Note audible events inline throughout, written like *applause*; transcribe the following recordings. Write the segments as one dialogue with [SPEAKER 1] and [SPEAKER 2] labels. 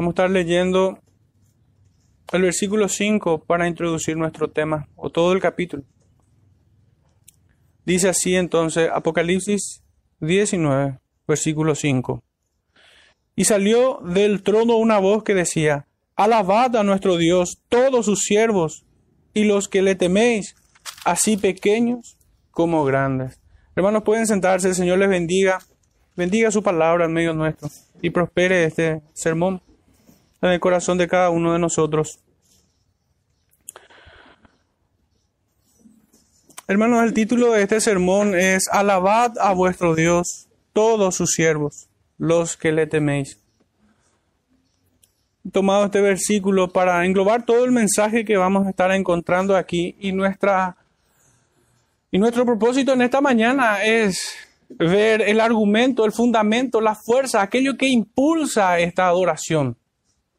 [SPEAKER 1] Vamos a estar leyendo el versículo 5 para introducir nuestro tema, o todo el capítulo. Dice así entonces Apocalipsis 19, versículo 5. Y salió del trono una voz que decía, Alabad a nuestro Dios todos sus siervos y los que le teméis, así pequeños como grandes. Hermanos, pueden sentarse, el Señor les bendiga, bendiga su palabra en medio nuestro y prospere este sermón en el corazón de cada uno de nosotros. Hermanos, el título de este sermón es Alabad a vuestro Dios, todos sus siervos, los que le teméis. He tomado este versículo para englobar todo el mensaje que vamos a estar encontrando aquí y nuestra y nuestro propósito en esta mañana es ver el argumento, el fundamento, la fuerza, aquello que impulsa esta adoración,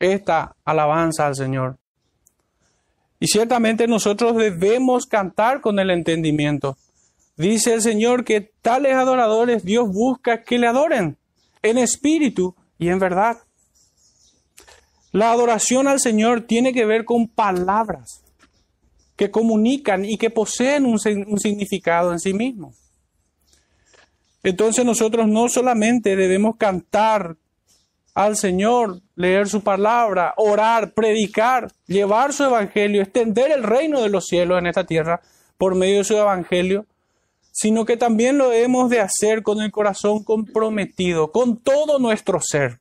[SPEAKER 1] esta alabanza al Señor. Y ciertamente nosotros debemos cantar con el entendimiento. Dice el Señor que tales adoradores Dios busca que le adoren en espíritu y en verdad. La adoración al Señor tiene que ver con palabras que comunican y que poseen un, significado en sí mismo. Entonces nosotros no solamente debemos cantar al Señor, leer su palabra, orar, predicar, llevar su evangelio, extender el reino de los cielos en esta tierra por medio de su evangelio, sino que también lo hemos de hacer con el corazón comprometido, con todo nuestro ser.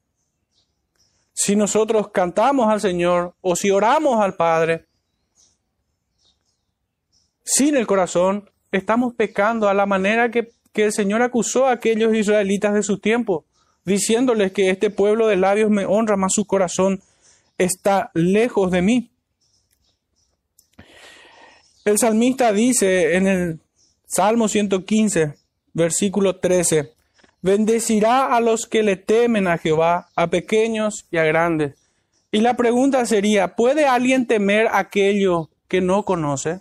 [SPEAKER 1] Si nosotros cantamos al Señor o si oramos al Padre sin el corazón, estamos pecando a la manera que, que el Señor acusó a aquellos israelitas de su tiempo diciéndoles que este pueblo de labios me honra, mas su corazón está lejos de mí. El salmista dice en el Salmo 115, versículo 13, bendecirá a los que le temen a Jehová, a pequeños y a grandes. Y la pregunta sería, ¿puede alguien temer aquello que no conoce?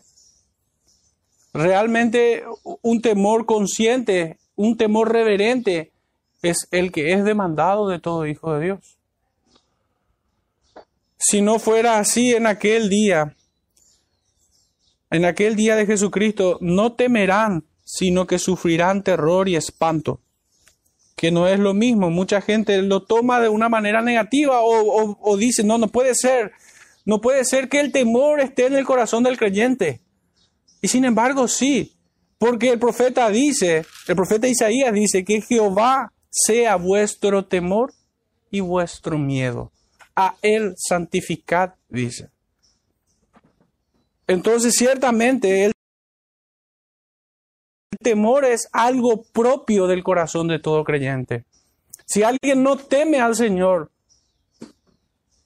[SPEAKER 1] Realmente un temor consciente, un temor reverente, es el que es demandado de todo hijo de Dios. Si no fuera así en aquel día, en aquel día de Jesucristo, no temerán, sino que sufrirán terror y espanto, que no es lo mismo. Mucha gente lo toma de una manera negativa o, dice, no, no puede ser, no puede ser que el temor esté en el corazón del creyente. Y sin embargo, sí, porque el profeta dice, el profeta Isaías dice que Jehová sea vuestro temor y vuestro miedo. A Él santificad, dice. Entonces, ciertamente, el temor es algo propio del corazón de todo creyente. Si alguien no teme al Señor,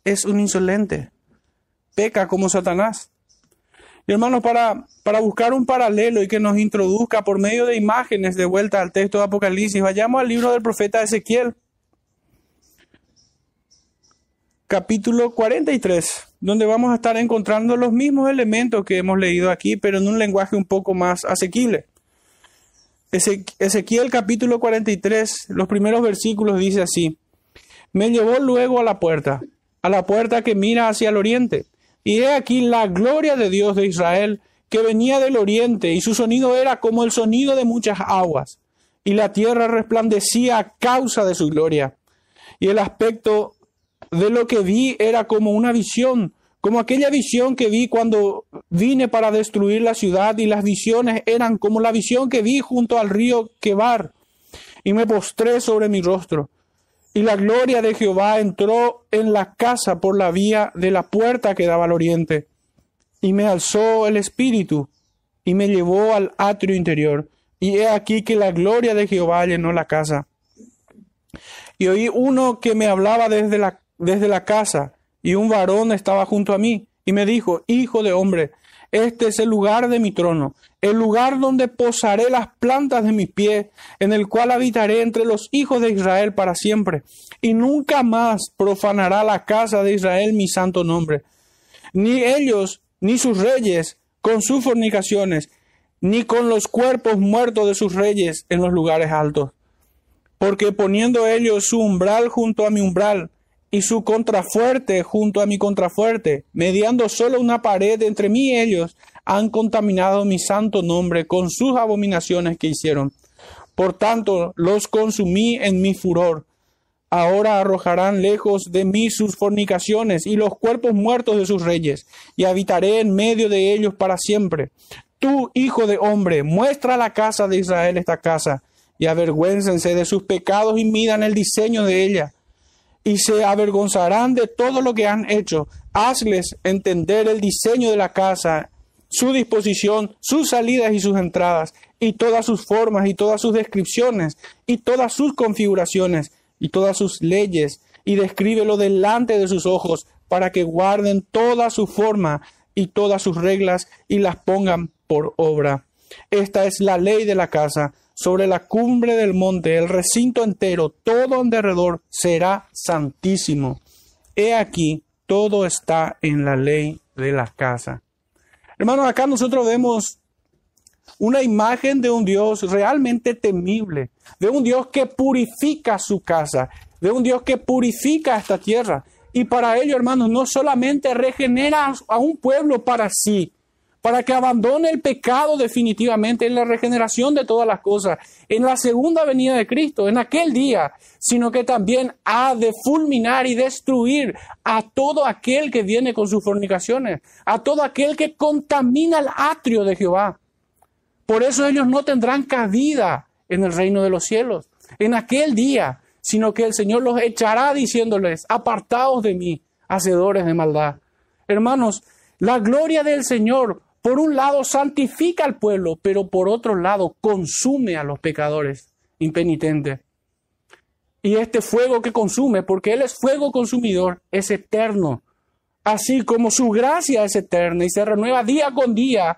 [SPEAKER 1] es un insolente. Peca como Satanás. Hermanos, para, para buscar un paralelo y que nos introduzca por medio de imágenes de vuelta al texto de Apocalipsis, vayamos al libro del profeta Ezequiel, capítulo 43, donde vamos a estar encontrando los mismos elementos que hemos leído aquí, pero en un lenguaje un poco más asequible. Ezequiel capítulo 43, los primeros versículos dice así, me llevó luego a la puerta, a la puerta que mira hacia el oriente y he aquí la gloria de Dios de Israel que venía del oriente, y su sonido era como el sonido de muchas aguas, y la tierra resplandecía a causa de su gloria. Y el aspecto de lo que vi era como una visión, como aquella visión que vi cuando vine para destruir la ciudad, y las visiones eran como la visión que vi junto al río Quebar, y me postré sobre mi rostro. Y la gloria de Jehová entró en la casa por la vía de la puerta que daba al oriente. Y me alzó el espíritu y me llevó al atrio interior. Y he aquí que la gloria de Jehová llenó la casa. Y oí uno que me hablaba desde la, desde la casa, y un varón estaba junto a mí, y me dijo, Hijo de hombre, este es el lugar de mi trono, el lugar donde posaré las plantas de mi pie, en el cual habitaré entre los hijos de Israel para siempre, y nunca más profanará la casa de Israel mi santo nombre. Ni ellos, ni sus reyes, con sus fornicaciones, ni con los cuerpos muertos de sus reyes en los lugares altos. Porque poniendo ellos su umbral junto a mi umbral, y su contrafuerte junto a mi contrafuerte, mediando solo una pared entre mí y ellos, han contaminado mi santo nombre con sus abominaciones que hicieron. Por tanto, los consumí en mi furor. Ahora arrojarán lejos de mí sus fornicaciones y los cuerpos muertos de sus reyes, y habitaré en medio de ellos para siempre. Tú, hijo de hombre, muestra a la casa de Israel esta casa, y avergüéncense de sus pecados y midan el diseño de ella y se avergonzarán de todo lo que han hecho. Hazles entender el diseño de la casa, su disposición, sus salidas y sus entradas, y todas sus formas y todas sus descripciones, y todas sus configuraciones, y todas sus leyes, y descríbelo delante de sus ojos, para que guarden toda su forma y todas sus reglas, y las pongan por obra. Esta es la ley de la casa sobre la cumbre del monte, el recinto entero, todo en derredor será santísimo. He aquí, todo está en la ley de la casa. Hermanos, acá nosotros vemos una imagen de un Dios realmente temible, de un Dios que purifica su casa, de un Dios que purifica esta tierra. Y para ello, hermanos, no solamente regenera a un pueblo para sí, para que abandone el pecado definitivamente en la regeneración de todas las cosas, en la segunda venida de Cristo, en aquel día, sino que también ha de fulminar y destruir a todo aquel que viene con sus fornicaciones, a todo aquel que contamina el atrio de Jehová. Por eso ellos no tendrán cabida en el reino de los cielos, en aquel día, sino que el Señor los echará diciéndoles, apartaos de mí, hacedores de maldad. Hermanos, la gloria del Señor por un lado santifica al pueblo, pero por otro lado consume a los pecadores impenitentes. Y este fuego que consume, porque Él es fuego consumidor, es eterno. Así como su gracia es eterna y se renueva día con día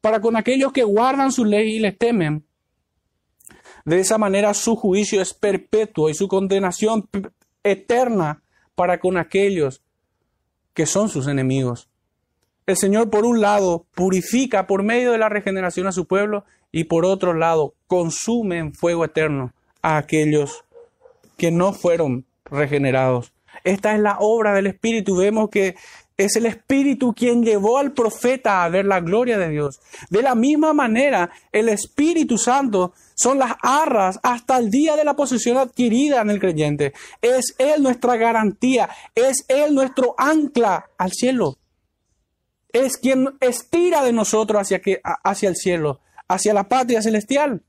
[SPEAKER 1] para con aquellos que guardan su ley y les temen. De esa manera su juicio es perpetuo y su condenación eterna para con aquellos que son sus enemigos. El Señor, por un lado, purifica por medio de la regeneración a su pueblo y por otro lado, consume en fuego eterno a aquellos que no fueron regenerados. Esta es la obra del Espíritu. Vemos que es el Espíritu quien llevó al profeta a ver la gloria de Dios. De la misma manera, el Espíritu Santo son las arras hasta el día de la posesión adquirida en el creyente. Es Él nuestra garantía, es Él nuestro ancla al cielo es quien estira de nosotros hacia, que, hacia el cielo, hacia la patria celestial.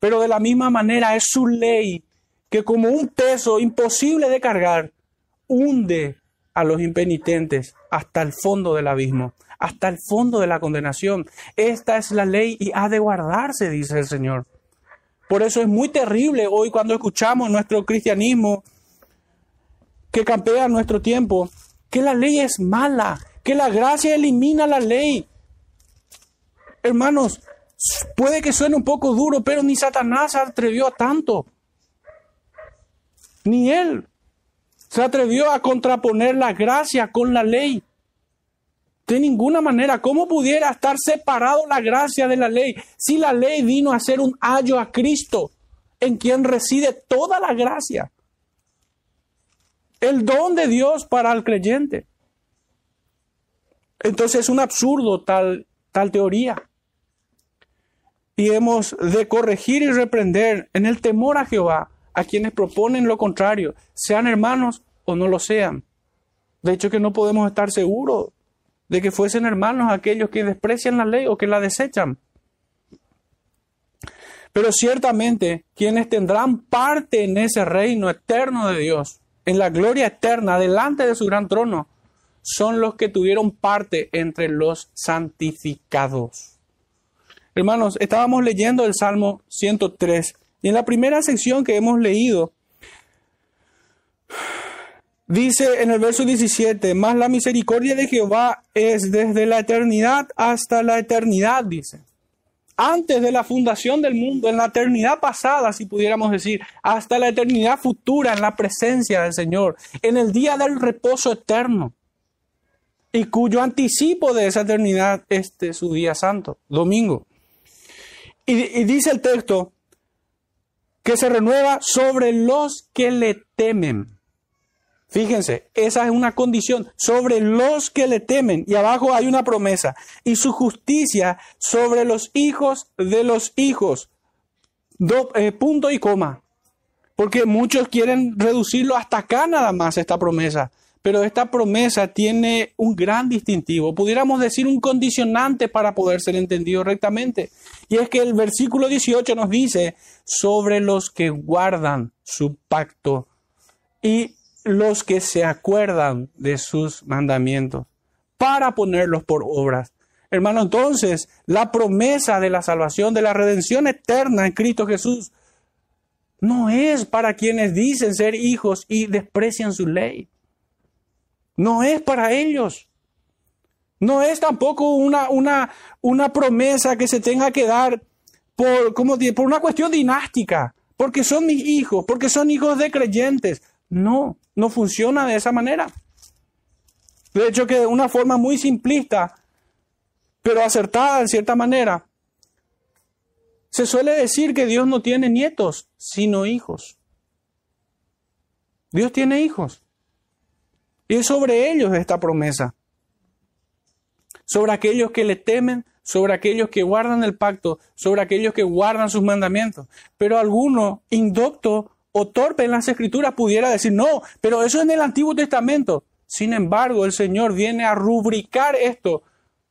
[SPEAKER 1] Pero de la misma manera es su ley que como un peso imposible de cargar, hunde a los impenitentes hasta el fondo del abismo, hasta el fondo de la condenación. Esta es la ley y ha de guardarse, dice el Señor. Por eso es muy terrible hoy cuando escuchamos nuestro cristianismo que campea nuestro tiempo, que la ley es mala, que la gracia elimina la ley. Hermanos, puede que suene un poco duro, pero ni Satanás se atrevió a tanto. Ni él se atrevió a contraponer la gracia con la ley. De ninguna manera, ¿cómo pudiera estar separado la gracia de la ley si la ley vino a ser un ayo a Cristo, en quien reside toda la gracia? El don de Dios para el creyente. Entonces es un absurdo tal, tal teoría. Y hemos de corregir y reprender en el temor a Jehová a quienes proponen lo contrario, sean hermanos o no lo sean. De hecho que no podemos estar seguros de que fuesen hermanos aquellos que desprecian la ley o que la desechan. Pero ciertamente quienes tendrán parte en ese reino eterno de Dios, en la gloria eterna, delante de su gran trono, son los que tuvieron parte entre los santificados. Hermanos, estábamos leyendo el Salmo 103 y en la primera sección que hemos leído, dice en el verso 17, más la misericordia de Jehová es desde la eternidad hasta la eternidad, dice. Antes de la fundación del mundo, en la eternidad pasada, si pudiéramos decir, hasta la eternidad futura, en la presencia del Señor, en el día del reposo eterno y cuyo anticipo de esa eternidad es su día santo, domingo. Y, dice el texto que se renueva sobre los que le temen. Fíjense, esa es una condición sobre los que le temen. Y abajo hay una promesa. Y su justicia sobre los hijos de los hijos. Eh, punto y coma. Porque muchos quieren reducirlo hasta acá nada más esta promesa. Pero esta promesa tiene un gran distintivo, pudiéramos decir un condicionante para poder ser entendido rectamente. Y es que el versículo 18 nos dice sobre los que guardan su pacto y los que se acuerdan de sus mandamientos para ponerlos por obras. Hermano, entonces la promesa de la salvación, de la redención eterna en Cristo Jesús, no es para quienes dicen ser hijos y desprecian su ley. No es para ellos. No es tampoco una, una, una promesa que se tenga que dar por, como, por una cuestión dinástica, porque son mis hijos, porque son hijos de creyentes. No, no funciona de esa manera. De hecho, que de una forma muy simplista, pero acertada en cierta manera, se suele decir que Dios no tiene nietos, sino hijos. Dios tiene hijos. Y es sobre ellos esta promesa. Sobre aquellos que le temen, sobre aquellos que guardan el pacto, sobre aquellos que guardan sus mandamientos. Pero alguno indocto o torpe en las escrituras pudiera decir, no, pero eso es en el Antiguo Testamento. Sin embargo, el Señor viene a rubricar esto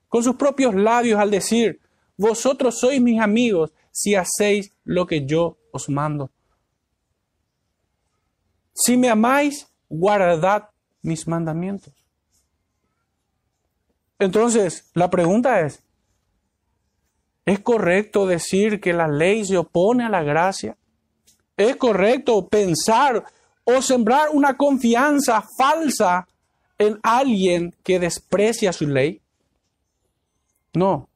[SPEAKER 1] con sus propios labios al decir, vosotros sois mis amigos si hacéis lo que yo os mando. Si me amáis, guardad mis mandamientos. Entonces, la pregunta es, ¿es correcto decir que la ley se opone a la gracia? ¿Es correcto pensar o sembrar una confianza falsa en alguien que desprecia su ley? No,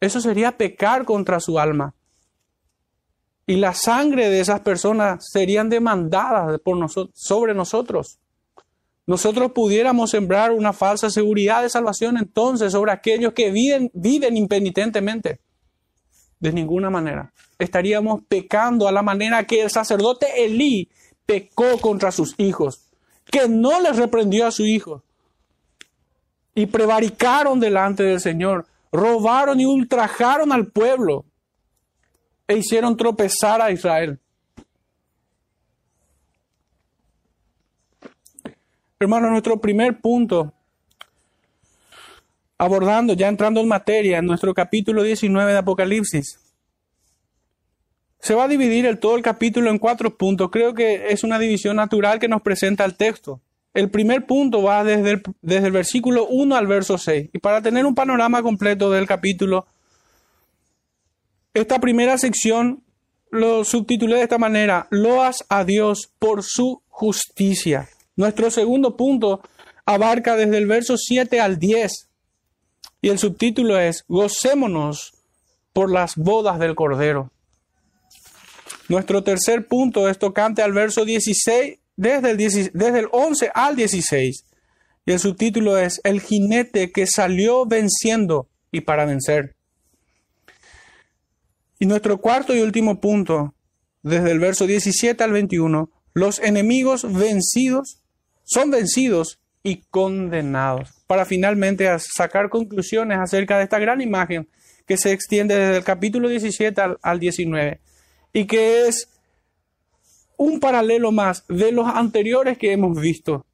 [SPEAKER 1] eso sería pecar contra su alma. Y la sangre de esas personas serían demandadas por nosotros, sobre nosotros. Nosotros pudiéramos sembrar una falsa seguridad de salvación entonces sobre aquellos que viven, impenitentemente. De ninguna manera. Estaríamos pecando a la manera que el sacerdote Elí pecó contra sus hijos, que no les reprendió a su hijo. Y prevaricaron delante del Señor, robaron y ultrajaron al pueblo e hicieron tropezar a Israel. Hermano, nuestro primer punto abordando, ya entrando en materia, en nuestro capítulo 19 de Apocalipsis. Se va a dividir el, todo el capítulo en cuatro puntos. Creo que es una división natural que nos presenta el texto. El primer punto va desde el, desde el versículo 1 al verso 6. Y para tener un panorama completo del capítulo, esta primera sección lo subtitulé de esta manera, Loas a Dios por su justicia. Nuestro segundo punto abarca desde el verso 7 al 10 y el subtítulo es Gocémonos por las bodas del Cordero. Nuestro tercer punto es tocante al verso 16, desde el, desde el 11 al 16. Y el subtítulo es El jinete que salió venciendo y para vencer. Y nuestro cuarto y último punto, desde el verso 17 al 21, los enemigos vencidos son vencidos y condenados, para finalmente sacar conclusiones acerca de esta gran imagen que se extiende desde el capítulo 17 al, 19 y que es un paralelo más de los anteriores que hemos visto.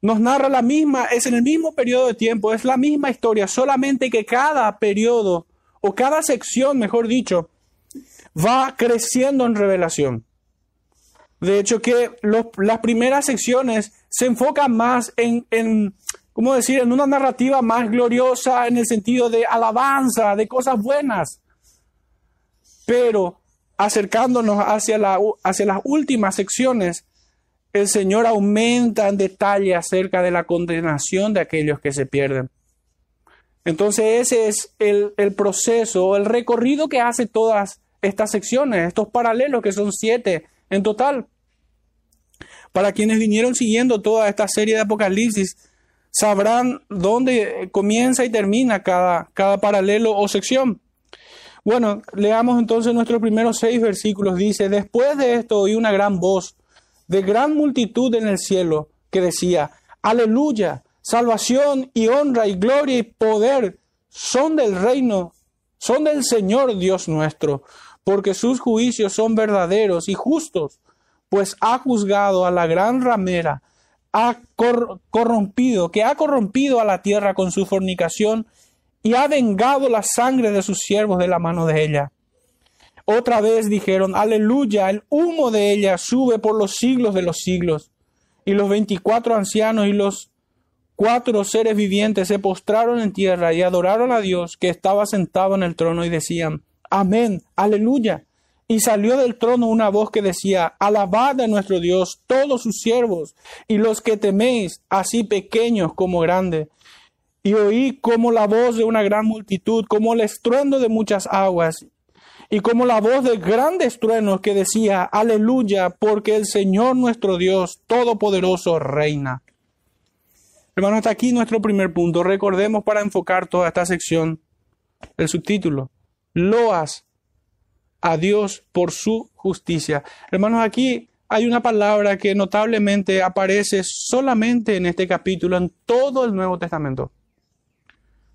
[SPEAKER 1] Nos narra la misma, es en el mismo periodo de tiempo, es la misma historia, solamente que cada periodo o cada sección, mejor dicho, va creciendo en revelación. De hecho, que las primeras secciones se enfocan más en, ¿cómo decir?, en una narrativa más gloriosa en el sentido de alabanza, de cosas buenas. Pero acercándonos hacia las últimas secciones, el Señor aumenta en detalle acerca de la condenación de aquellos que se pierden. Entonces ese es el, el proceso, el recorrido que hace todas estas secciones, estos paralelos que son siete en total. Para quienes vinieron siguiendo toda esta serie de Apocalipsis, sabrán dónde comienza y termina cada, cada paralelo o sección. Bueno, leamos entonces nuestros primeros seis versículos. Dice, después de esto oí una gran voz de gran multitud en el cielo, que decía, aleluya, salvación y honra y gloria y poder son del reino, son del Señor Dios nuestro, porque sus juicios son verdaderos y justos, pues ha juzgado a la gran ramera, ha corrompido, que ha corrompido a la tierra con su fornicación y ha vengado la sangre de sus siervos de la mano de ella. Otra vez dijeron, aleluya, el humo de ella sube por los siglos de los siglos. Y los veinticuatro ancianos y los cuatro seres vivientes se postraron en tierra y adoraron a Dios que estaba sentado en el trono y decían, amén, aleluya. Y salió del trono una voz que decía, alabad a nuestro Dios todos sus siervos y los que teméis, así pequeños como grandes. Y oí como la voz de una gran multitud, como el estruendo de muchas aguas, y como la voz de grandes truenos que decía, aleluya, porque el Señor nuestro Dios Todopoderoso reina. Hermano, hasta aquí nuestro primer punto. Recordemos para enfocar toda esta sección el subtítulo. Loas a Dios por su justicia. Hermanos, aquí hay una palabra que notablemente aparece solamente en este capítulo, en todo el Nuevo Testamento.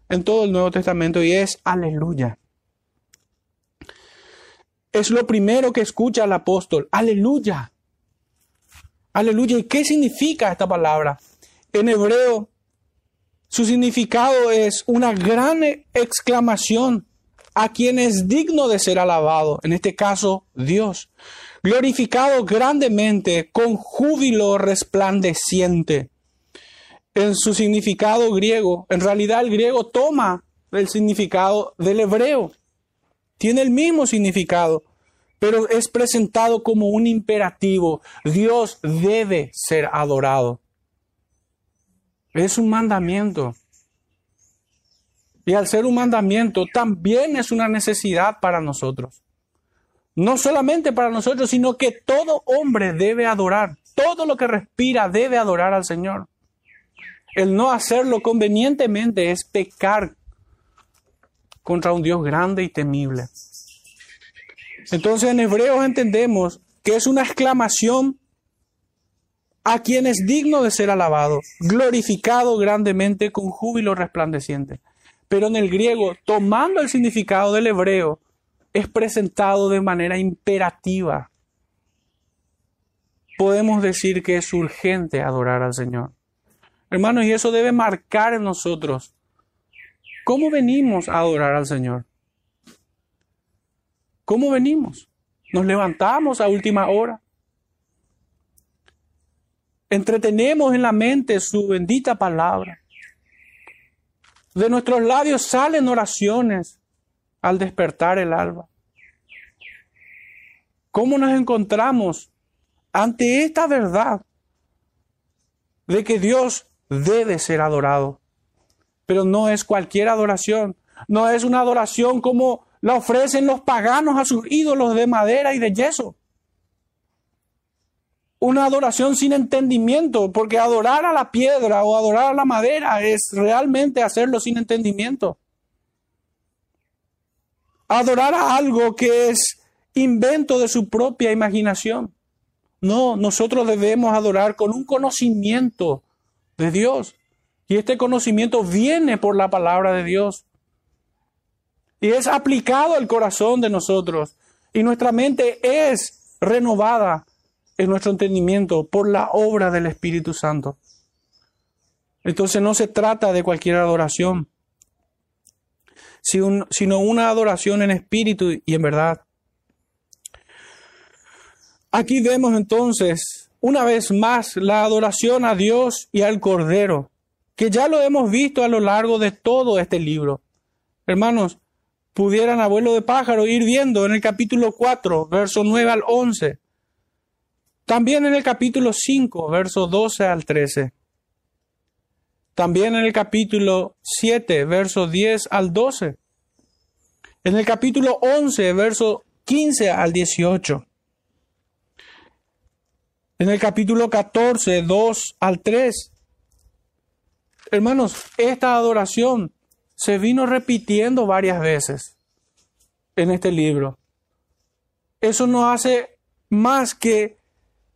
[SPEAKER 1] En todo el Nuevo Testamento y es aleluya. Es lo primero que escucha el apóstol. Aleluya. Aleluya. ¿Y qué significa esta palabra? En hebreo, su significado es una gran exclamación a quien es digno de ser alabado, en este caso Dios, glorificado grandemente con júbilo resplandeciente. En su significado griego, en realidad el griego toma el significado del hebreo tiene el mismo significado, pero es presentado como un imperativo. Dios debe ser adorado. Es un mandamiento. Y al ser un mandamiento, también es una necesidad para nosotros. No solamente para nosotros, sino que todo hombre debe adorar. Todo lo que respira debe adorar al Señor. El no hacerlo convenientemente es pecar contra un Dios grande y temible. Entonces en Hebreos entendemos que es una exclamación a quien es digno de ser alabado, glorificado grandemente con júbilo resplandeciente. Pero en el griego, tomando el significado del hebreo, es presentado de manera imperativa. Podemos decir que es urgente adorar al Señor. Hermanos, y eso debe marcar en nosotros ¿Cómo venimos a adorar al Señor? ¿Cómo venimos? Nos levantamos a última hora. Entretenemos en la mente su bendita palabra. De nuestros labios salen oraciones al despertar el alba. ¿Cómo nos encontramos ante esta verdad de que Dios debe ser adorado? Pero no es cualquier adoración. No es una adoración como la ofrecen los paganos a sus ídolos de madera y de yeso. Una adoración sin entendimiento, porque adorar a la piedra o adorar a la madera es realmente hacerlo sin entendimiento. Adorar a algo que es invento de su propia imaginación. No, nosotros debemos adorar con un conocimiento de Dios. Y este conocimiento viene por la palabra de Dios. Y es aplicado al corazón de nosotros. Y nuestra mente es renovada en nuestro entendimiento por la obra del Espíritu Santo. Entonces no se trata de cualquier adoración, sino una adoración en espíritu y en verdad. Aquí vemos entonces una vez más la adoración a Dios y al Cordero que ya lo hemos visto a lo largo de todo este libro. Hermanos, pudieran abuelo de pájaro ir viendo en el capítulo 4, verso 9 al 11. También en el capítulo 5, verso 12 al 13. También en el capítulo 7, verso 10 al 12. En el capítulo 11, verso 15 al 18. En el capítulo 14, 2 al 3. Hermanos, esta adoración se vino repitiendo varias veces en este libro. Eso no hace más que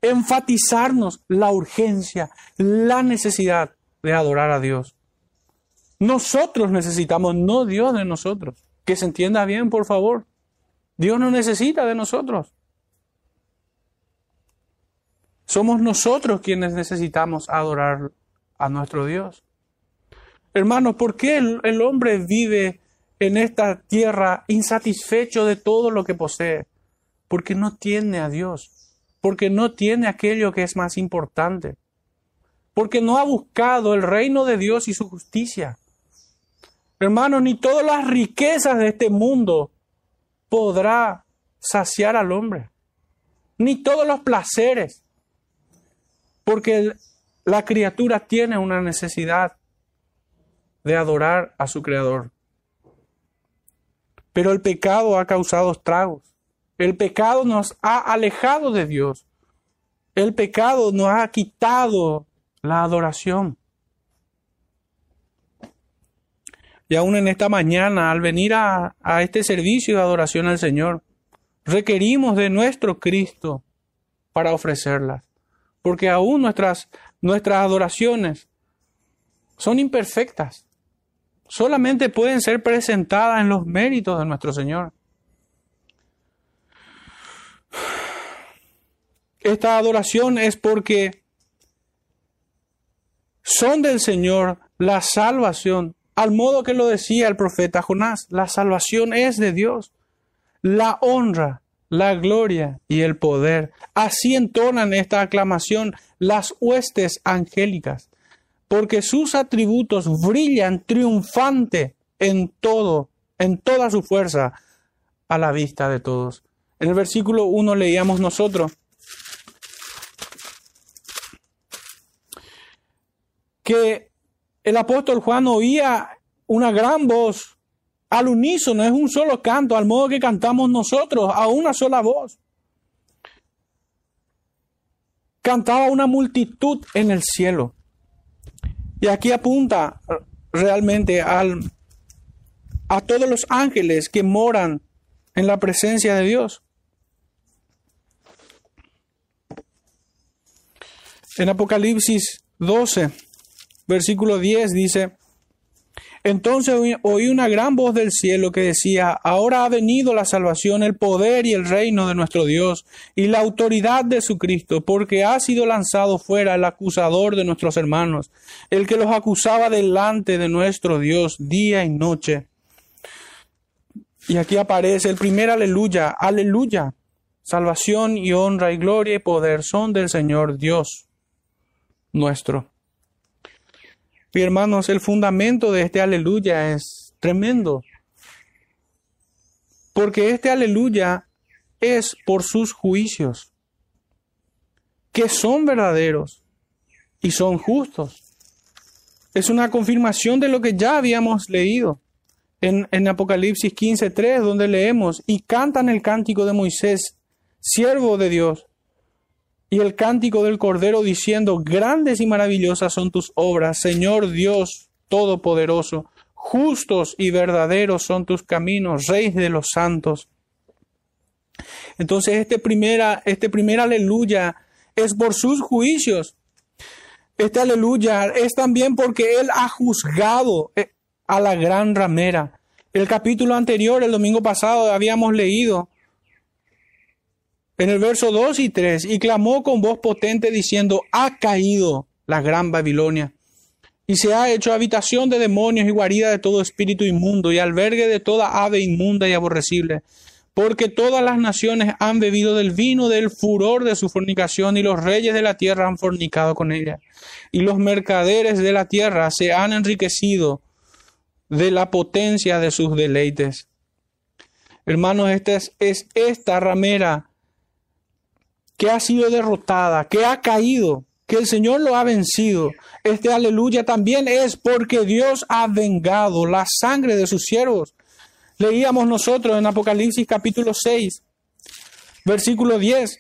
[SPEAKER 1] enfatizarnos la urgencia, la necesidad de adorar a Dios. Nosotros necesitamos, no Dios de nosotros. Que se entienda bien, por favor. Dios no necesita de nosotros. Somos nosotros quienes necesitamos adorar a nuestro Dios. Hermanos, ¿por qué el, el, hombre vive en esta tierra insatisfecho de todo lo que posee? Porque no tiene a Dios, porque no tiene aquello que es más importante, porque no ha buscado el reino de Dios y su justicia. Hermanos, ni todas las riquezas de este mundo podrá saciar al hombre, ni todos los placeres, porque la criatura tiene una necesidad de adorar a su Creador. Pero el pecado ha causado estragos. El pecado nos ha alejado de Dios. El pecado nos ha quitado la adoración. Y aún en esta mañana, al venir a, este servicio de adoración al Señor, requerimos de nuestro Cristo para ofrecerlas. Porque aún nuestras, nuestras adoraciones son imperfectas. Solamente pueden ser presentadas en los méritos de nuestro Señor. Esta adoración es porque son del Señor la salvación al modo que lo decía el profeta Jonás, la salvación es de Dios. La honra, la gloria y el poder. Así entonan esta aclamación las huestes angélicas, porque sus atributos brillan triunfante en todo, en toda su fuerza, a la vista de todos. En el versículo 1 leíamos nosotros que el apóstol Juan oía una gran voz al unísono, es un solo canto, al modo que cantamos nosotros, a una sola voz. Cantaba una multitud en el cielo. Y aquí apunta realmente al, a todos los ángeles que moran en la presencia de Dios. En Apocalipsis 12, versículo 10 dice, entonces oí una gran voz del cielo que decía, ahora ha venido la salvación, el poder y el reino de nuestro Dios y la autoridad de su Cristo, porque ha sido lanzado fuera el acusador de nuestros hermanos, el que los acusaba delante de nuestro Dios día y noche. Y aquí aparece el primer aleluya, aleluya. Salvación y honra y gloria y poder son del Señor Dios nuestro. Y hermanos, el fundamento de este aleluya es tremendo. Porque este aleluya es por sus juicios, que son verdaderos y son justos. Es una confirmación de lo que ya habíamos leído en, en Apocalipsis 15.3, donde leemos, y cantan el cántico de Moisés, siervo de Dios, y el cántico del Cordero diciendo, grandes y maravillosas son tus obras, Señor Dios Todopoderoso, justos y verdaderos son tus caminos, Rey de los santos. Entonces este primera, este primer aleluya es por sus juicios. Este aleluya es también porque Él ha juzgado eh, a la gran ramera. El capítulo anterior, el domingo pasado, habíamos leído en el verso 2 y 3, y clamó con voz potente diciendo, ha caído la gran Babilonia, y se ha hecho habitación de demonios y guarida de todo espíritu inmundo, y albergue de toda ave inmunda y aborrecible, porque todas las naciones han bebido del vino del furor de su fornicación, y los reyes de la tierra han fornicado con ella, y los mercaderes de la tierra se han enriquecido de la potencia de sus deleites. Hermanos, esta es, es esta ramera que ha sido derrotada, que ha caído, que el Señor lo ha vencido. Este aleluya también es porque Dios ha vengado la sangre de sus siervos. Leíamos nosotros en Apocalipsis capítulo 6, versículo 10.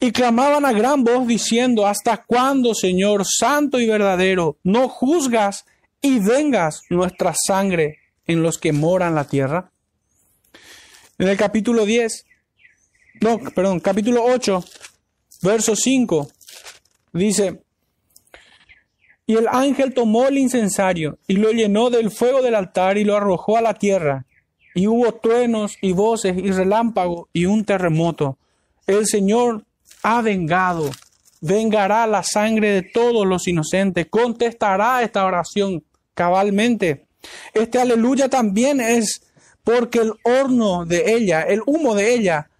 [SPEAKER 1] Y clamaban a gran voz diciendo, ¿hasta cuándo, Señor, santo y verdadero, no juzgas y vengas nuestra sangre en los que moran la tierra? En el capítulo 10 no, perdón, capítulo 8, verso 5, dice, y el ángel tomó el incensario y lo llenó del fuego del altar y lo arrojó a la tierra. Y hubo truenos y voces y relámpagos y un terremoto. El Señor ha vengado, vengará la sangre de todos los inocentes, contestará esta oración cabalmente. Este aleluya también es porque el horno de ella, el humo de ella,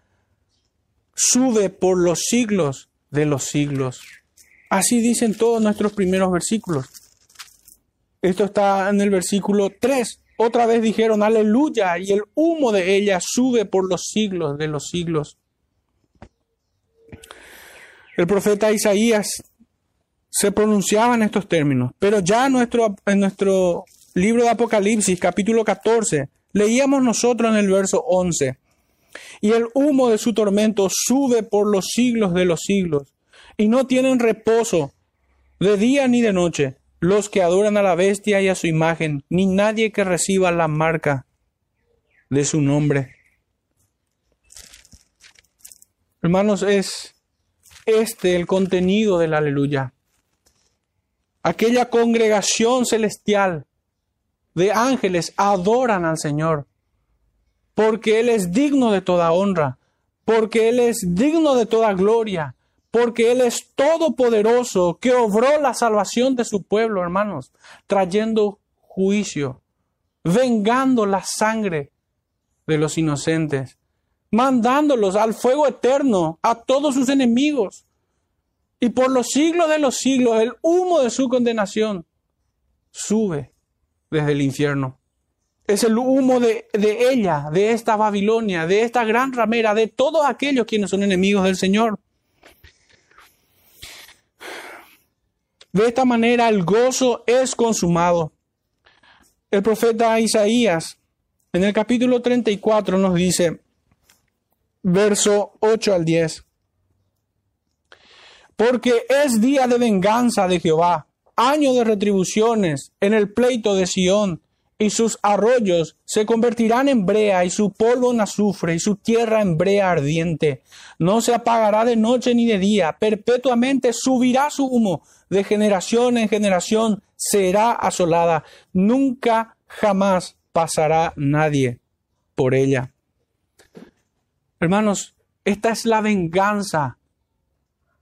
[SPEAKER 1] sube por los siglos de los siglos. Así dicen todos nuestros primeros versículos. Esto está en el versículo 3. Otra vez dijeron, aleluya, y el humo de ella sube por los siglos de los siglos. El profeta Isaías se pronunciaba en estos términos, pero ya en nuestro, en nuestro libro de Apocalipsis, capítulo 14, leíamos nosotros en el verso 11, y el humo de su tormento sube por los siglos de los siglos y no tienen reposo de día ni de noche los que adoran a la bestia y a su imagen, ni nadie que reciba la marca de su nombre. Hermanos, es este el contenido del aleluya. Aquella congregación celestial de ángeles adoran al Señor, porque Él es digno de toda honra, porque Él es digno de toda gloria, porque Él es todopoderoso, que obró la salvación de su pueblo, hermanos, trayendo juicio, vengando la sangre de los inocentes, mandándolos al fuego eterno a todos sus enemigos. Y por los siglos de los siglos el humo de su condenación sube desde el infierno. Es el humo de, ella, de esta Babilonia, de esta gran ramera, de todos aquellos quienes son enemigos del Señor. De esta manera el gozo es consumado. El profeta Isaías en el capítulo 34 nos dice, verso 8 al 10, porque es día de venganza de Jehová, año de retribuciones en el pleito de Sión, y sus arroyos se convertirán en brea y su polvo en azufre y su tierra en brea ardiente. No se apagará de noche ni de día, perpetuamente subirá su humo, de generación en generación será asolada. Nunca jamás pasará nadie por ella. Hermanos, esta es la venganza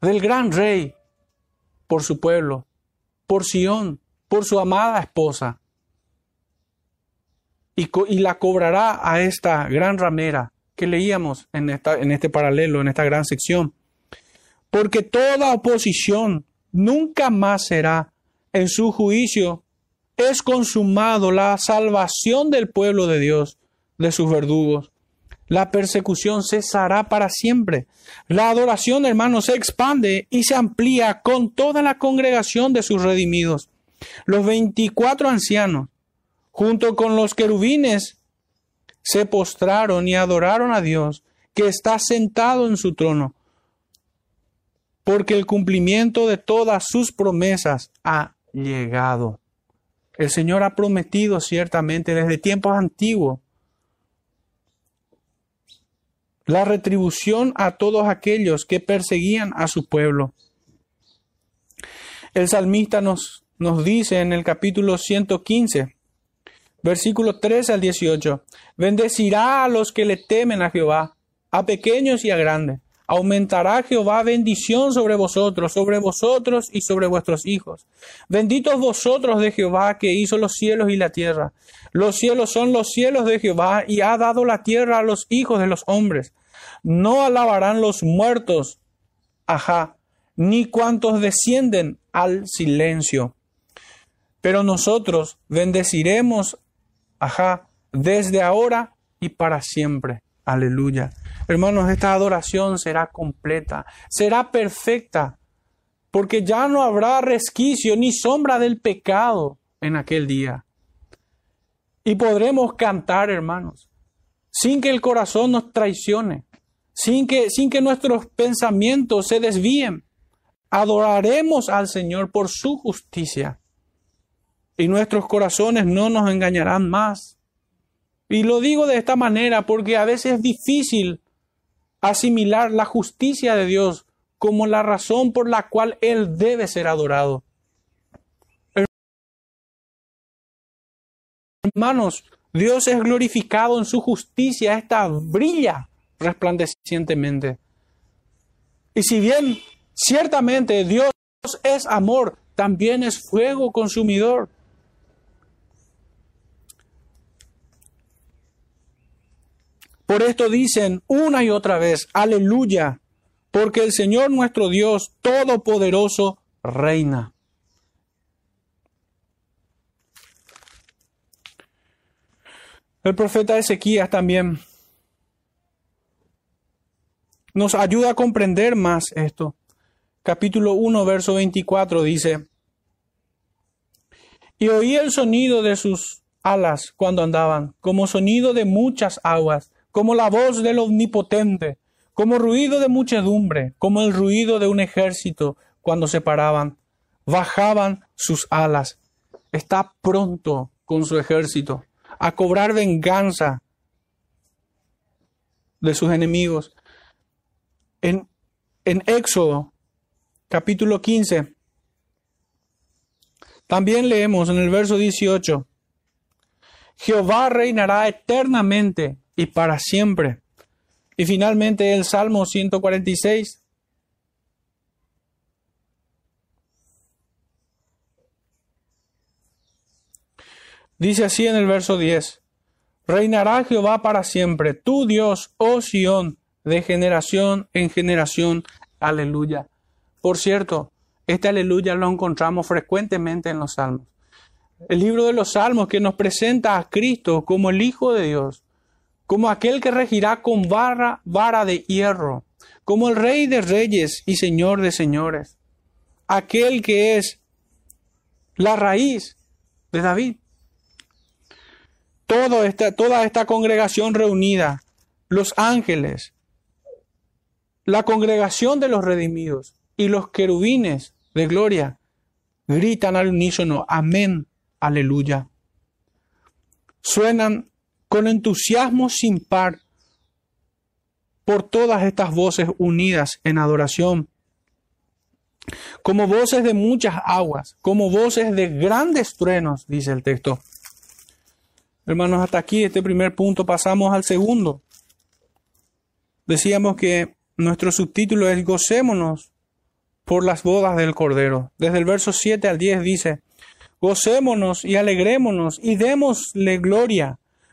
[SPEAKER 1] del gran rey por su pueblo, por Sión, por su amada esposa y, la cobrará a esta gran ramera que leíamos en, en este paralelo, en esta gran sección. Porque toda oposición nunca más será en su juicio. Es consumado la salvación del pueblo de Dios de sus verdugos. La persecución cesará para siempre. La adoración, hermanos, se expande y se amplía con toda la congregación de sus redimidos. Los veinticuatro ancianos junto con los querubines, se postraron y adoraron a Dios, que está sentado en su trono, porque el cumplimiento de todas sus promesas ha llegado. El Señor ha prometido ciertamente desde tiempos antiguos la retribución a todos aquellos que perseguían a su pueblo. El salmista nos, nos dice en el capítulo 115, Versículo 13 al 18. Bendecirá a los que le temen a Jehová, a pequeños y a grandes. Aumentará Jehová bendición sobre vosotros, sobre vosotros y sobre vuestros hijos. Benditos vosotros de Jehová que hizo los cielos y la tierra. Los cielos son los cielos de Jehová y ha dado la tierra a los hijos de los hombres. No alabarán los muertos, ajá, ni cuantos descienden al silencio. Pero nosotros bendeciremos Ajá, desde ahora y para siempre. Aleluya. Hermanos, esta adoración será completa, será perfecta, porque ya no habrá resquicio ni sombra del pecado en aquel día. Y podremos cantar, hermanos, sin que el corazón nos traicione, sin que, sin que nuestros pensamientos se desvíen. Adoraremos al Señor por su justicia y nuestros corazones no nos engañarán más. Y lo digo de esta manera porque a veces es difícil asimilar la justicia de Dios como la razón por la cual Él debe ser adorado. Hermanos, Dios es glorificado en su justicia, esta brilla resplandecientemente. Y si bien ciertamente Dios es amor, también es fuego consumidor. Por esto dicen una y otra vez, aleluya, porque el Señor nuestro Dios Todopoderoso reina. El profeta Ezequías también nos ayuda a comprender más esto. Capítulo 1, verso 24 dice, y oí el sonido de sus alas cuando andaban, como sonido de muchas aguas, como la voz del omnipotente, como ruido de muchedumbre, como el ruido de un ejército cuando se paraban. Bajaban sus alas. Está pronto con su ejército a cobrar venganza de sus enemigos. En, en Éxodo, capítulo 15, también leemos en el verso 18, Jehová reinará eternamente y para siempre. Y finalmente el Salmo 146. Dice así en el verso 10, Reinará Jehová para siempre, tu Dios, oh Sión, de generación en generación. Aleluya. Por cierto, este aleluya lo encontramos frecuentemente en los salmos. El libro de los salmos que nos presenta a Cristo como el Hijo de Dios, como aquel que regirá con barra, vara de hierro, como el Rey de reyes y Señor de señores, aquel que es la raíz de David. Esta, toda esta congregación reunida, los ángeles, la congregación de los redimidos y los querubines de gloria, gritan al unísono, amén, aleluya. Suenan con entusiasmo sin par por todas estas voces unidas en adoración, como voces de muchas aguas, como voces de grandes truenos, dice el texto. Hermanos, hasta aquí, este primer punto, pasamos al segundo. Decíamos que nuestro subtítulo es Gocémonos por las bodas del Cordero. Desde el verso 7 al 10 dice, Gocémonos y alegrémonos y démosle gloria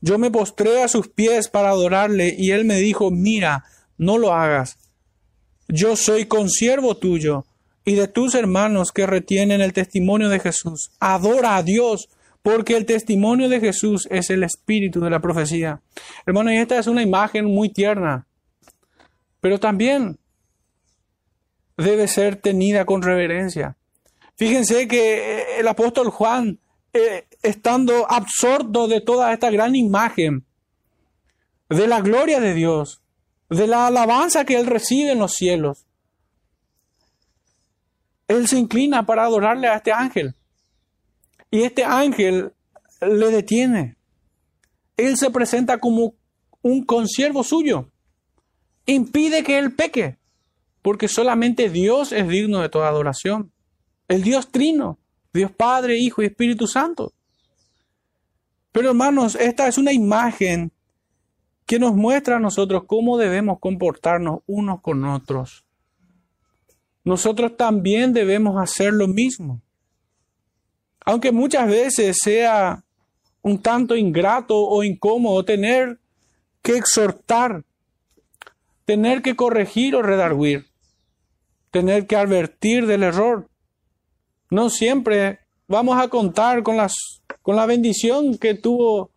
[SPEAKER 1] Yo me postré a sus pies para adorarle y él me dijo, mira, no lo hagas. Yo soy consiervo tuyo y de tus hermanos que retienen el testimonio de Jesús. Adora a Dios porque el testimonio de Jesús es el espíritu de la profecía. Hermano, y esta es una imagen muy tierna, pero también debe ser tenida con reverencia. Fíjense que el apóstol Juan eh, estando absorto de toda esta gran imagen de la gloria de Dios, de la alabanza que Él recibe en los cielos, Él se inclina para adorarle a este ángel. Y este ángel le detiene. Él se presenta como un consiervo suyo. Impide que Él peque, porque solamente Dios es digno de toda adoración. El Dios trino. Dios Padre, Hijo y Espíritu Santo. Pero hermanos, esta es una imagen que nos muestra a nosotros cómo debemos comportarnos unos con otros. Nosotros también debemos hacer lo mismo. Aunque muchas veces sea un tanto ingrato o incómodo tener que exhortar, tener que corregir o redarguir, tener que advertir del error. No siempre vamos a contar con, las, con la bendición que tuvo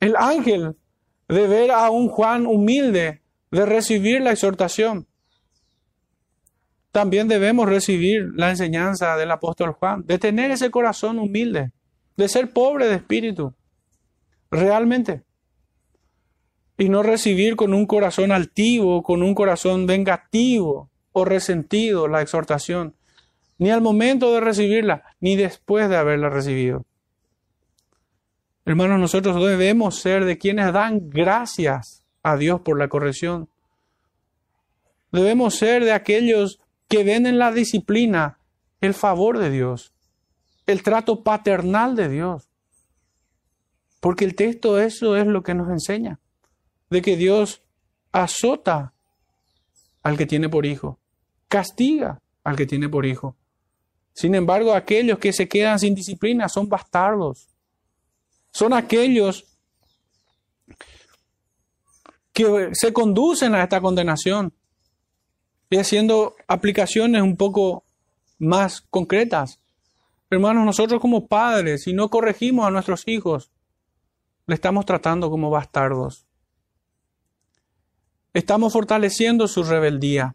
[SPEAKER 1] el ángel de ver a un Juan humilde, de recibir la exhortación. también debemos recibir la enseñanza del apóstol Juan, de tener ese corazón humilde, de ser pobre de espíritu, realmente. Y no recibir con un corazón altivo, con un corazón vengativo o resentido la exhortación, ni al momento de recibirla, ni después de haberla recibido. Hermanos, nosotros debemos ser de quienes dan gracias a Dios por la corrección. Debemos ser de aquellos que ven en la disciplina el favor de Dios, el trato paternal de Dios. Porque el texto eso es lo que nos enseña, de que Dios azota al que tiene por hijo, castiga al que tiene por hijo. Sin embargo, aquellos que se quedan sin disciplina son bastardos. Son aquellos que se conducen a esta condenación y haciendo aplicaciones un poco más concretas. Hermanos, nosotros como padres, si no corregimos a nuestros hijos, le estamos tratando como bastardos. Estamos fortaleciendo su rebeldía.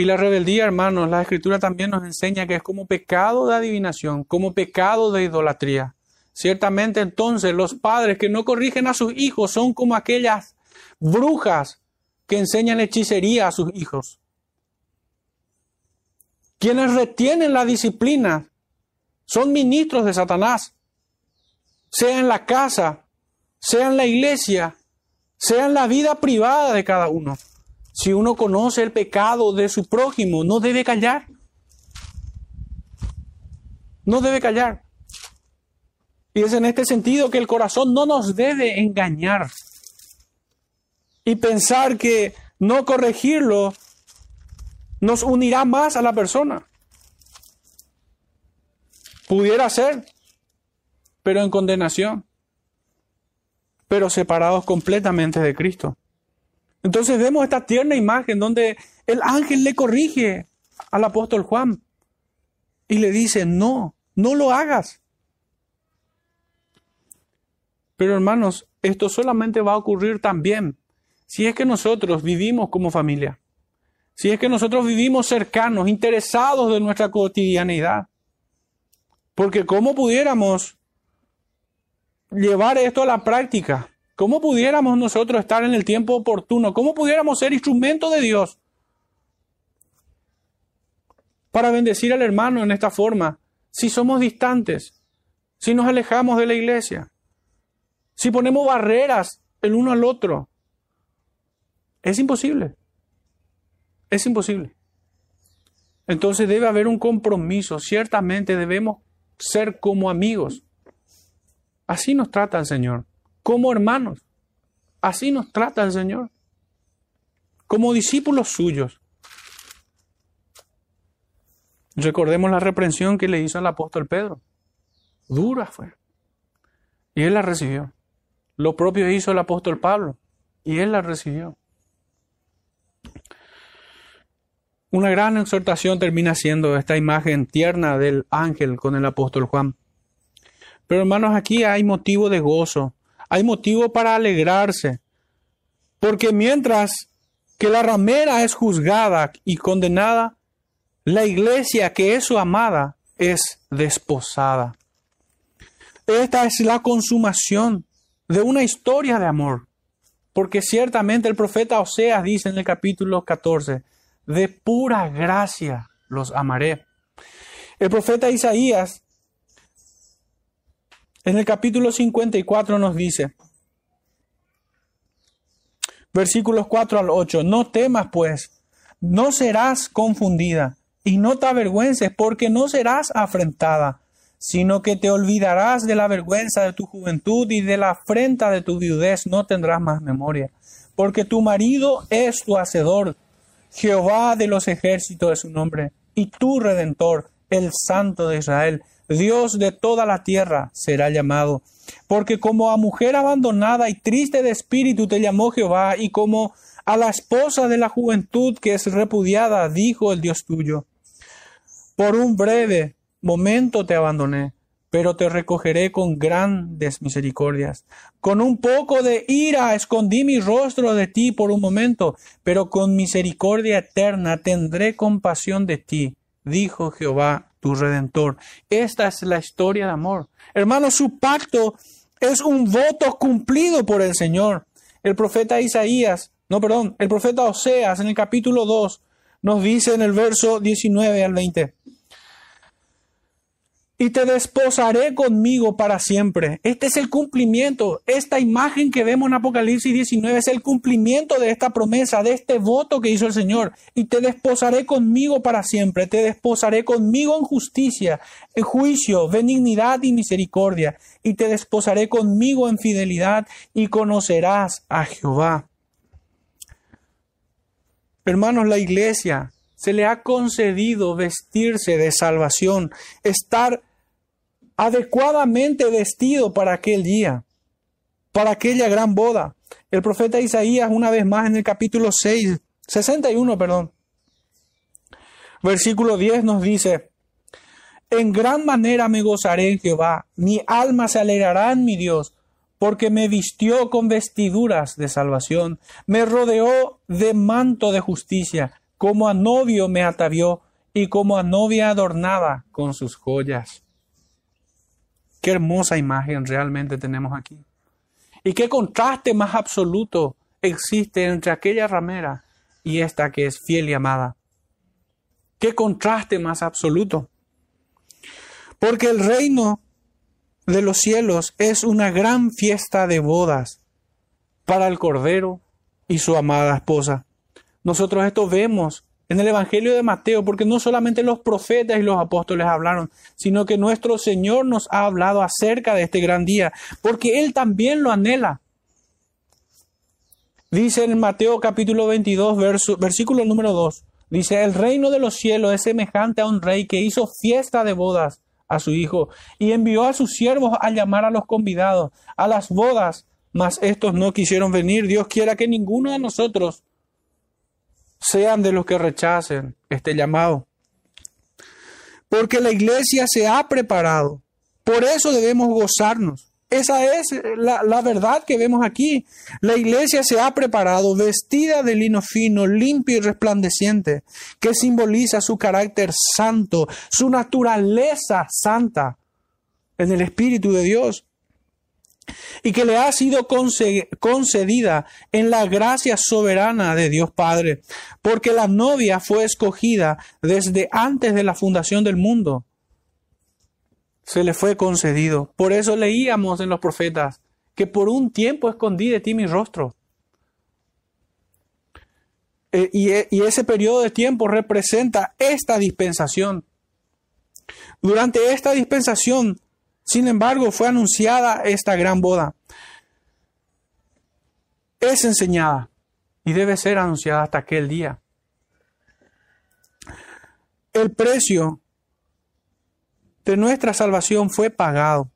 [SPEAKER 1] Y la rebeldía, hermanos, la escritura también nos enseña que es como pecado de adivinación, como pecado de idolatría. Ciertamente entonces los padres que no corrigen a sus hijos son como aquellas brujas que enseñan hechicería a sus hijos. Quienes retienen la disciplina son ministros de Satanás, sea en la casa, sea en la iglesia, sea en la vida privada de cada uno. Si uno conoce el pecado de su prójimo, no debe callar. No debe callar. Y es en este sentido que el corazón no nos debe engañar y pensar que no corregirlo nos unirá más a la persona. Pudiera ser, pero en condenación, pero separados completamente de Cristo. Entonces vemos esta tierna imagen donde el ángel le corrige al apóstol Juan y le dice, no, no lo hagas. Pero hermanos, esto solamente va a ocurrir también si es que nosotros vivimos como familia, si es que nosotros vivimos cercanos, interesados de nuestra cotidianidad, porque ¿cómo pudiéramos llevar esto a la práctica? ¿Cómo pudiéramos nosotros estar en el tiempo oportuno? ¿Cómo pudiéramos ser instrumento de Dios para bendecir al hermano en esta forma si somos distantes, si nos alejamos de la iglesia, si ponemos barreras el uno al otro? Es imposible. Es imposible. Entonces debe haber un compromiso. Ciertamente debemos ser como amigos. Así nos trata el Señor. Como hermanos. Así nos trata el Señor. Como discípulos suyos. Recordemos la reprensión que le hizo al apóstol Pedro. Dura fue. Y él la recibió. Lo propio hizo el apóstol Pablo. Y él la recibió. Una gran exhortación termina siendo esta imagen tierna del ángel con el apóstol Juan. Pero hermanos, aquí hay motivo de gozo, hay motivo para alegrarse, porque mientras que la ramera es juzgada y condenada, la iglesia que es su amada es desposada. Esta es la consumación de una historia de amor, porque ciertamente el profeta Oseas dice en el capítulo 14, de pura gracia los amaré. El profeta Isaías en el capítulo 54 nos dice, versículos 4 al 8, no temas pues, no serás confundida y no te avergüences porque no serás afrentada, sino que te olvidarás de la vergüenza de tu juventud y de la afrenta de tu viudez. No tendrás más memoria, porque tu marido es tu hacedor. Jehová de los ejércitos es su nombre, y tu redentor, el Santo de Israel, Dios de toda la tierra, será llamado. Porque como a mujer abandonada y triste de espíritu te llamó Jehová, y como a la esposa de la juventud que es repudiada, dijo el Dios tuyo. Por un breve momento te abandoné, pero te recogeré con grandes misericordias. Con un poco de ira escondí mi rostro de ti por un momento, pero con misericordia eterna tendré compasión de ti, dijo Jehová tu redentor. Esta es la historia de amor. Hermano, su pacto es un voto cumplido por el Señor. El profeta Isaías, no, perdón, el profeta Oseas en el capítulo 2 nos dice en el verso 19 al 20 y te desposaré conmigo para siempre. Este es el cumplimiento. Esta imagen que vemos en Apocalipsis 19 es el cumplimiento de esta promesa, de este voto que hizo el Señor. Y te desposaré conmigo para siempre. Te desposaré conmigo en justicia, en juicio, benignidad y misericordia. Y te desposaré conmigo en fidelidad y conocerás a Jehová. Hermanos, la iglesia se le ha concedido vestirse de salvación, estar adecuadamente vestido para aquel día, para aquella gran boda. El profeta Isaías, una vez más en el capítulo 6, 61, perdón, versículo 10 nos dice, en gran manera me gozaré en Jehová, mi alma se alegrará en mi Dios, porque me vistió con vestiduras de salvación, me rodeó de manto de justicia, como a novio me atavió y como a novia adornada con sus joyas. Qué hermosa imagen realmente tenemos aquí. Y qué contraste más absoluto existe entre aquella ramera y esta que es fiel y amada. Qué contraste más absoluto. Porque el reino de los cielos es una gran fiesta de bodas para el Cordero y su amada esposa. Nosotros esto vemos en el Evangelio de Mateo, porque no solamente los profetas y los apóstoles hablaron, sino que nuestro Señor nos ha hablado acerca de este gran día, porque Él también lo anhela. Dice en Mateo capítulo 22, versículo número 2, dice, el reino de los cielos es semejante a un rey que hizo fiesta de bodas a su hijo y envió a sus siervos a llamar a los convidados a las bodas, mas estos no quisieron venir. Dios quiera que ninguno de nosotros sean de los que rechacen este llamado. Porque la iglesia se ha preparado. Por eso debemos gozarnos. Esa es la, la, verdad que vemos aquí. La iglesia se ha preparado vestida de lino fino, limpio y resplandeciente, que simboliza su carácter santo, su naturaleza santa en el Espíritu de Dios y que le ha sido concedida en la gracia soberana de Dios Padre, porque la novia fue escogida desde antes de la fundación del mundo. Se le fue concedido. Por eso leíamos en los profetas que por un tiempo escondí de ti mi rostro. Eh, e, y ese periodo de tiempo representa esta dispensación. Durante esta dispensación sin embargo, fue anunciada esta gran boda. Es enseñada y debe ser anunciada hasta aquel día. El precio de nuestra salvación fue pagado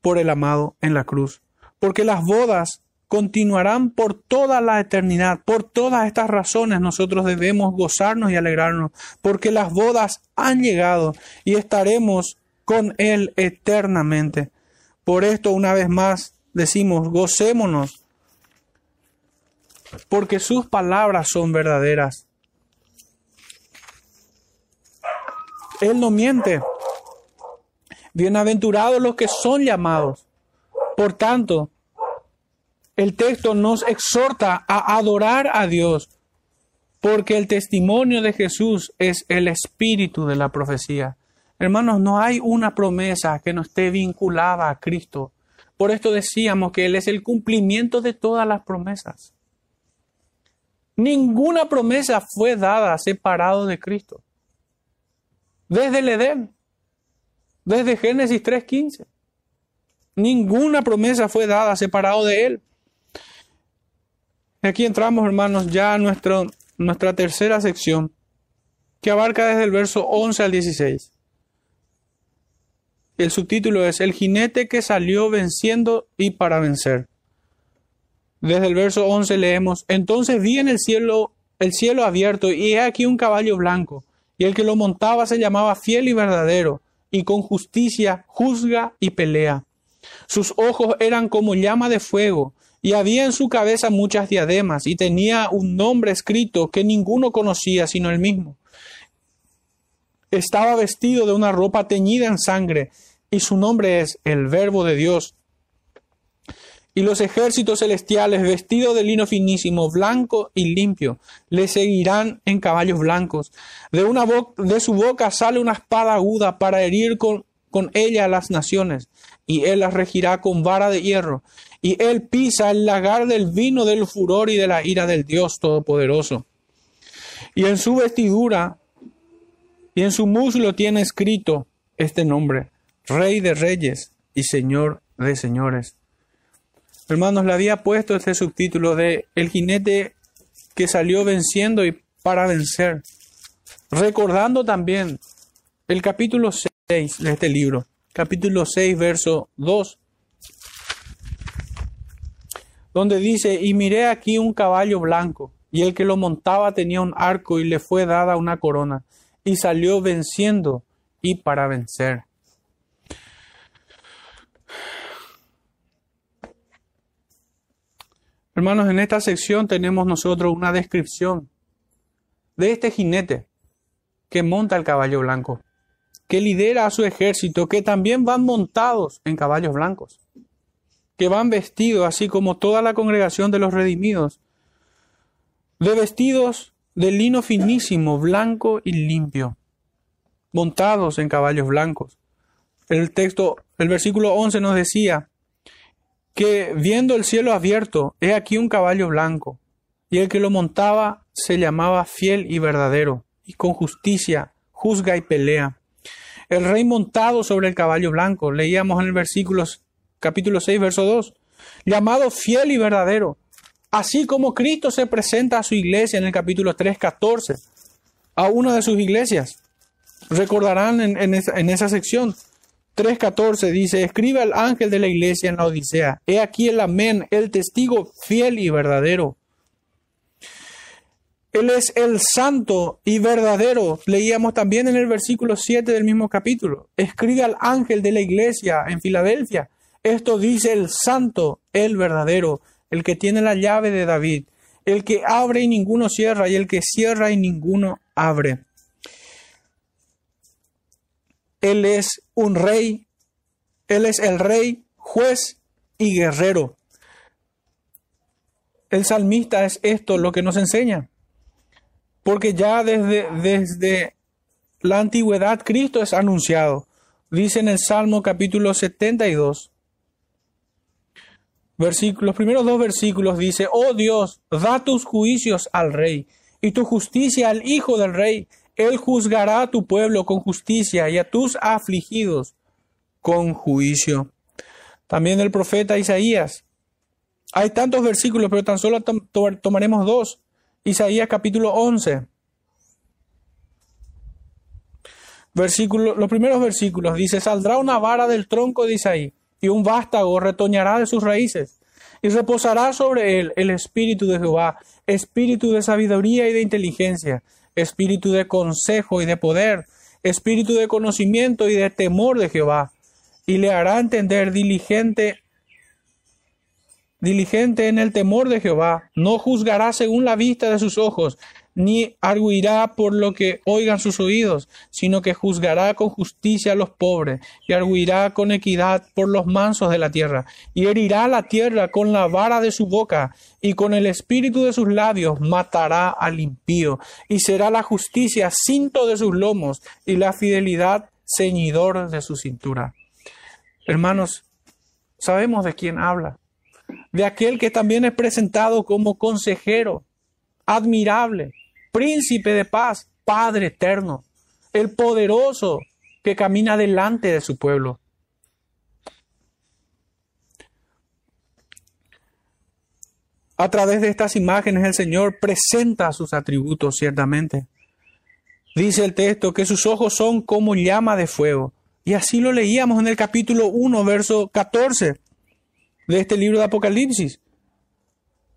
[SPEAKER 1] por el amado en la cruz, porque las bodas continuarán por toda la eternidad. Por todas estas razones nosotros debemos gozarnos y alegrarnos, porque las bodas han llegado y estaremos con Él eternamente. Por esto, una vez más, decimos, gocémonos, porque sus palabras son verdaderas. Él no miente. Bienaventurados los que son llamados. Por tanto, el texto nos exhorta a adorar a Dios, porque el testimonio de Jesús es el espíritu de la profecía. Hermanos, no hay una promesa que no esté vinculada a Cristo. Por esto decíamos que Él es el cumplimiento de todas las promesas. Ninguna promesa fue dada separado de Cristo. Desde el Edén, desde Génesis 3.15. Ninguna promesa fue dada separado de Él. Aquí entramos, hermanos, ya a nuestro, nuestra tercera sección, que abarca desde el verso 11 al 16. El subtítulo es El jinete que salió venciendo y para vencer. Desde el verso 11 leemos, Entonces vi en el cielo el cielo abierto y he aquí un caballo blanco, y el que lo montaba se llamaba fiel y verdadero, y con justicia juzga y pelea. Sus ojos eran como llama de fuego, y había en su cabeza muchas diademas, y tenía un nombre escrito que ninguno conocía sino él mismo. Estaba vestido de una ropa teñida en sangre, y su nombre es el Verbo de Dios. Y los ejércitos celestiales, vestidos de lino finísimo, blanco y limpio, le seguirán en caballos blancos. De, una de su boca sale una espada aguda para herir con, con ella a las naciones, y él las regirá con vara de hierro. Y él pisa el lagar del vino del furor y de la ira del Dios Todopoderoso. Y en su vestidura y en su muslo tiene escrito este nombre, Rey de Reyes y Señor de Señores. Hermanos, le había puesto este subtítulo de El jinete que salió venciendo y para vencer, recordando también el capítulo 6 de este libro, capítulo 6, verso 2, donde dice, y miré aquí un caballo blanco, y el que lo montaba tenía un arco y le fue dada una corona, y salió venciendo y para vencer. Hermanos, en esta sección tenemos nosotros una descripción de este jinete que monta el caballo blanco, que lidera a su ejército, que también van montados en caballos blancos, que van vestidos, así como toda la congregación de los redimidos, de vestidos de lino finísimo, blanco y limpio, montados en caballos blancos. El texto, el versículo 11 nos decía, que viendo el cielo abierto, he aquí un caballo blanco, y el que lo montaba se llamaba fiel y verdadero, y con justicia juzga y pelea. El rey montado sobre el caballo blanco, leíamos en el versículo capítulo 6, verso 2, llamado fiel y verdadero, así como Cristo se presenta a su iglesia en el capítulo 3, 14, a una de sus iglesias. Recordarán en, esa, en esa sección, 3.14 dice, escribe al ángel de la iglesia en la Odisea, he aquí el amén, el testigo fiel y verdadero. Él es el santo y verdadero. Leíamos también en el versículo 7 del mismo capítulo. Escribe al ángel de la iglesia en Filadelfia. Esto dice el santo, el verdadero, el que tiene la llave de David, el que abre y ninguno cierra, y el que cierra y ninguno abre. Él es un rey, Él es el rey, juez y guerrero. El salmista es esto lo que nos enseña. Porque ya desde, desde la antigüedad Cristo es anunciado. Dice en el Salmo capítulo 72, versículos, los primeros dos versículos dice, oh Dios, da tus juicios al rey y tu justicia al hijo del rey él juzgará a tu pueblo con justicia y a tus afligidos con juicio. También el profeta Isaías. Hay tantos versículos, pero tan solo tomaremos dos. Isaías capítulo 11. Versículo, los primeros versículos dice, saldrá una vara del tronco de Isaí y un vástago retoñará de sus raíces y reposará sobre él el espíritu de Jehová, espíritu de sabiduría y de inteligencia, espíritu de consejo y de poder, espíritu de conocimiento y de temor de Jehová, y le hará entender diligente diligente en el temor de Jehová, no juzgará según la vista de sus ojos, ni arguirá por lo que oigan sus oídos, sino que juzgará con justicia a los pobres, y arguirá con equidad por los mansos de la tierra, y herirá la tierra con la vara de su boca, y con el espíritu de sus labios matará al impío, y será la justicia cinto de sus lomos, y la fidelidad ceñidor de su cintura. Hermanos, sabemos de quién habla, de aquel que también es presentado como consejero, admirable, príncipe de paz, Padre eterno, el poderoso que camina delante de su pueblo. A través de estas imágenes el Señor presenta sus atributos ciertamente. Dice el texto que sus ojos son como llama de fuego. Y así lo leíamos en el capítulo 1, verso 14 de este libro de Apocalipsis.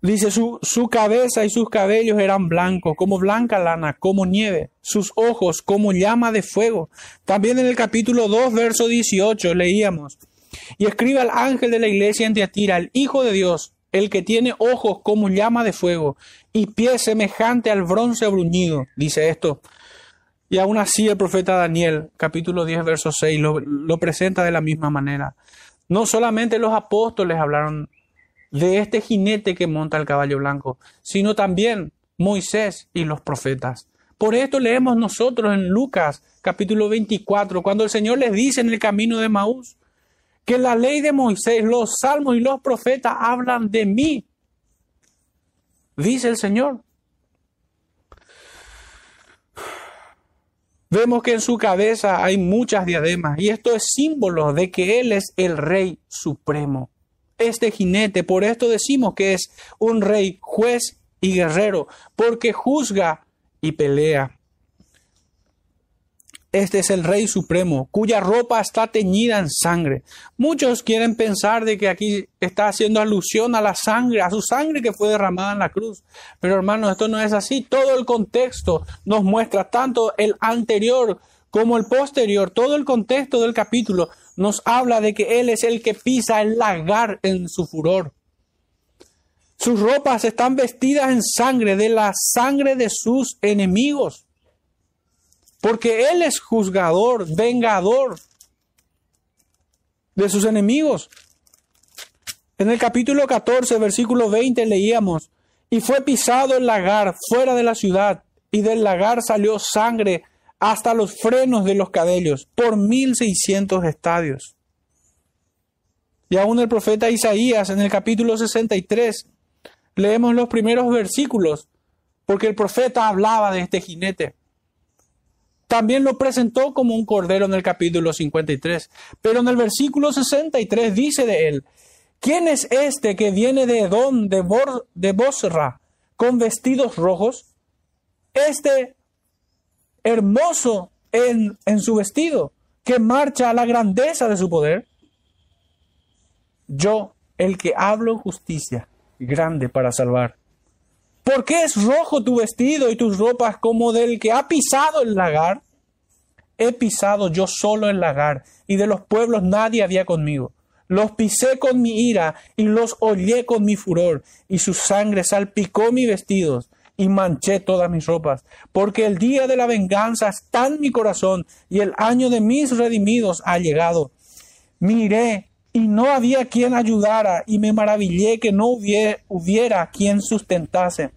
[SPEAKER 1] Dice, su, su cabeza y sus cabellos eran blancos, como blanca lana, como nieve, sus ojos como llama de fuego. También en el capítulo 2, verso 18, leíamos, y escribe al ángel de la iglesia en Tiatira, el Hijo de Dios, el que tiene ojos como llama de fuego y pies semejante al bronce bruñido, dice esto. Y aún así el profeta Daniel, capítulo 10, verso 6, lo, lo presenta de la misma manera. No solamente los apóstoles hablaron de este jinete que monta el caballo blanco, sino también Moisés y los profetas. Por esto leemos nosotros en Lucas capítulo 24, cuando el Señor les dice en el camino de Maús, que la ley de Moisés, los salmos y los profetas hablan de mí, dice el Señor. Vemos que en su cabeza hay muchas diademas y esto es símbolo de que Él es el Rey Supremo este jinete. Por esto decimos que es un rey, juez y guerrero, porque juzga y pelea. Este es el Rey Supremo, cuya ropa está teñida en sangre. Muchos quieren pensar de que aquí está haciendo alusión a la sangre, a su sangre que fue derramada en la cruz. Pero hermanos, esto no es así. Todo el contexto nos muestra tanto el anterior como el posterior, todo el contexto del capítulo nos habla de que Él es el que pisa el lagar en su furor. Sus ropas están vestidas en sangre, de la sangre de sus enemigos. Porque Él es juzgador, vengador de sus enemigos. En el capítulo 14, versículo 20 leíamos, y fue pisado el lagar fuera de la ciudad, y del lagar salió sangre hasta los frenos de los cabellos, por 1600 estadios. Y aún el profeta Isaías en el capítulo 63, leemos los primeros versículos, porque el profeta hablaba de este jinete. También lo presentó como un cordero en el capítulo 53, pero en el versículo 63 dice de él, ¿quién es este que viene de Edom, de, Bor de Bosra, con vestidos rojos? Este hermoso en, su vestido, que marcha a la grandeza de su poder. Yo, el que hablo justicia, grande para salvar. ¿Por qué es rojo tu vestido y tus ropas como del que ha pisado el lagar? He pisado yo solo el lagar, y de los pueblos nadie había conmigo. Los pisé con mi ira y los hollé con mi furor, y su sangre salpicó mis vestidos y manché todas mis ropas, porque el día de la venganza está en mi corazón y el año de mis redimidos ha llegado. Miré y no había quien ayudara y me maravillé que no hubiera, hubiera quien sustentase.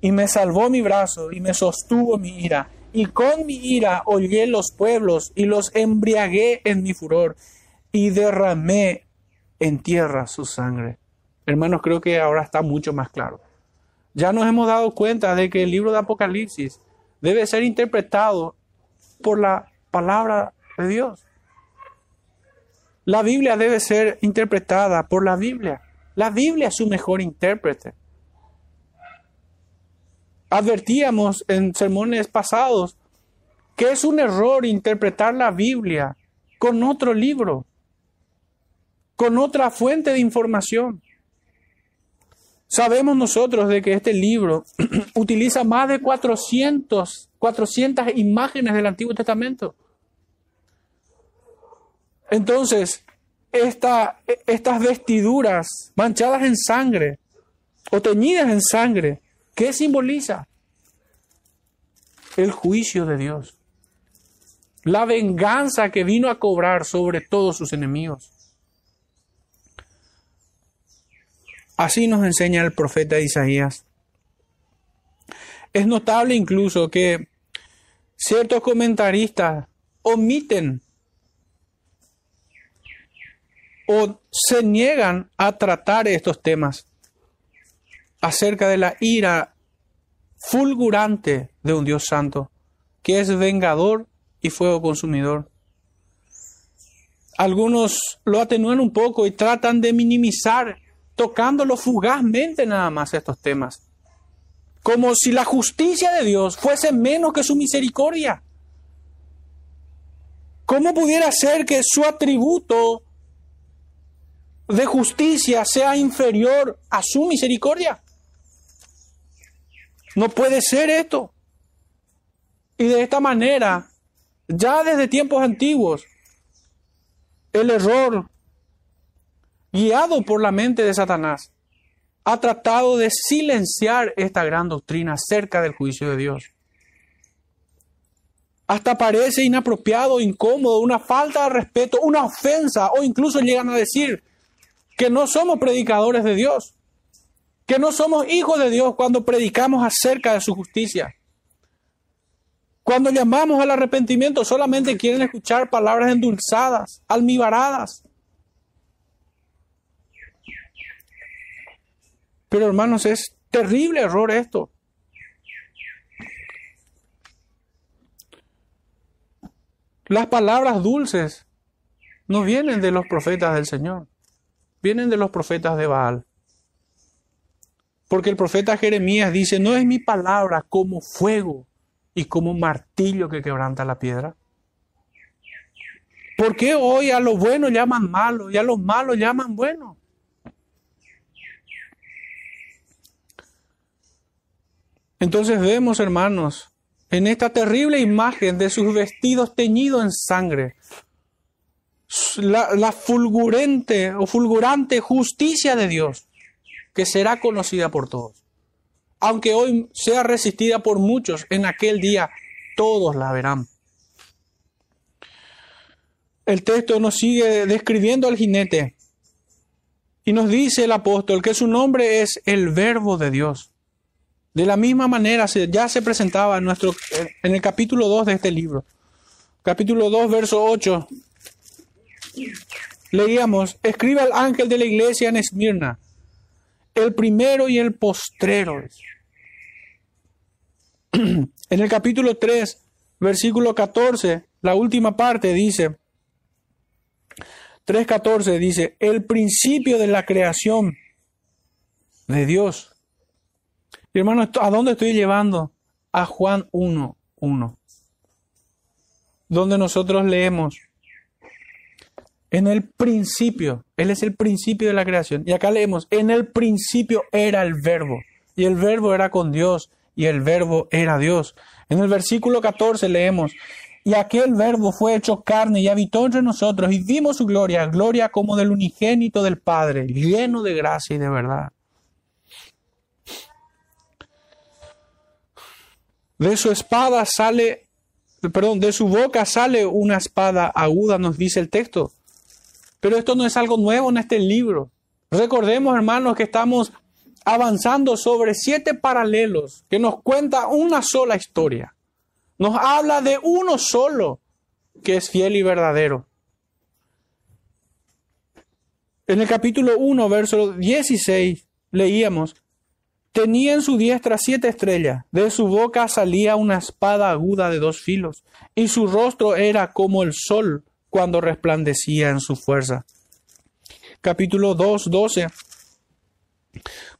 [SPEAKER 1] Y me salvó mi brazo y me sostuvo mi ira. Y con mi ira holgué los pueblos y los embriagué en mi furor y derramé en tierra su sangre. Hermanos, creo que ahora está mucho más claro ya nos hemos dado cuenta de que el libro de Apocalipsis debe ser interpretado por la palabra de Dios. La Biblia debe ser interpretada por la Biblia. La Biblia es su mejor intérprete. Advertíamos en sermones pasados que es un error interpretar la Biblia con otro libro, con otra fuente de información. Sabemos nosotros de que este libro *clears throat* utiliza más de 400, 400 imágenes del Antiguo Testamento. Entonces, esta, estas vestiduras manchadas en sangre o teñidas en sangre, ¿qué simboliza? El juicio de Dios. La venganza que vino a cobrar sobre todos sus enemigos. Así nos enseña el profeta Isaías. Es notable incluso que ciertos comentaristas omiten o se niegan a tratar estos temas acerca de la ira fulgurante de un Dios santo, que es vengador y fuego consumidor. Algunos lo atenúan un poco y tratan de minimizar tocándolo fugazmente nada más estos temas. Como si la justicia de Dios fuese menos que su misericordia. ¿Cómo pudiera ser que su atributo de justicia sea inferior a su misericordia? No puede ser esto. Y de esta manera, ya desde tiempos antiguos, el error, guiado por la mente de Satanás, ha tratado de silenciar esta gran doctrina acerca del juicio de Dios. Hasta parece inapropiado, incómodo, una falta de respeto, una ofensa, o incluso llegan a decir que no somos predicadores de Dios, que no somos hijos de Dios cuando predicamos acerca de su justicia. Cuando llamamos al arrepentimiento solamente quieren escuchar palabras endulzadas, almibaradas. Pero hermanos, es terrible error esto. Las palabras dulces no vienen de los profetas del Señor, vienen de los profetas de Baal. Porque el profeta Jeremías dice, no es mi palabra como fuego y como martillo que quebranta la piedra. ¿Por qué hoy a lo bueno llaman malo y a los malos llaman bueno? Entonces vemos, hermanos, en esta terrible imagen de sus vestidos teñidos en sangre, la, fulgurante o fulgurante justicia de Dios, que será conocida por todos aunque hoy sea resistida por muchos, en aquel día todos la verán. El texto nos sigue describiendo al jinete y nos dice el apóstol que su nombre es el verbo de Dios. De la misma manera ya se presentaba en, nuestro, en el capítulo 2 de este libro. Capítulo 2, verso 8. Leíamos, escribe al ángel de la iglesia en Esmirna, el primero y el postrero. *clears throat* En el capítulo 3, versículo 14, la última parte dice, 3.14 dice, el principio de la creación de Dios. Y hermano, ¿a dónde estoy llevando? A Juan 1, 1, donde nosotros leemos, en el principio, Él es el principio de la creación. Y acá leemos, en el principio era el verbo, y el verbo era con Dios, y el verbo era Dios. En el versículo 14 leemos, y aquel verbo fue hecho carne y habitó entre nosotros y vimos su gloria, gloria como del unigénito del Padre, lleno de gracia y de verdad. De su espada sale, perdón, de su boca sale una espada aguda, nos dice el texto. Pero esto no es algo nuevo en este libro. Recordemos, hermanos, que estamos avanzando sobre siete paralelos que nos cuenta una sola historia. Nos habla de uno solo que es fiel y verdadero. En el capítulo 1, verso 16, leíamos, tenía en su diestra siete estrellas, de su boca salía una espada aguda de dos filos, y su rostro era como el sol cuando resplandecía en su fuerza. Capítulo 2, 12.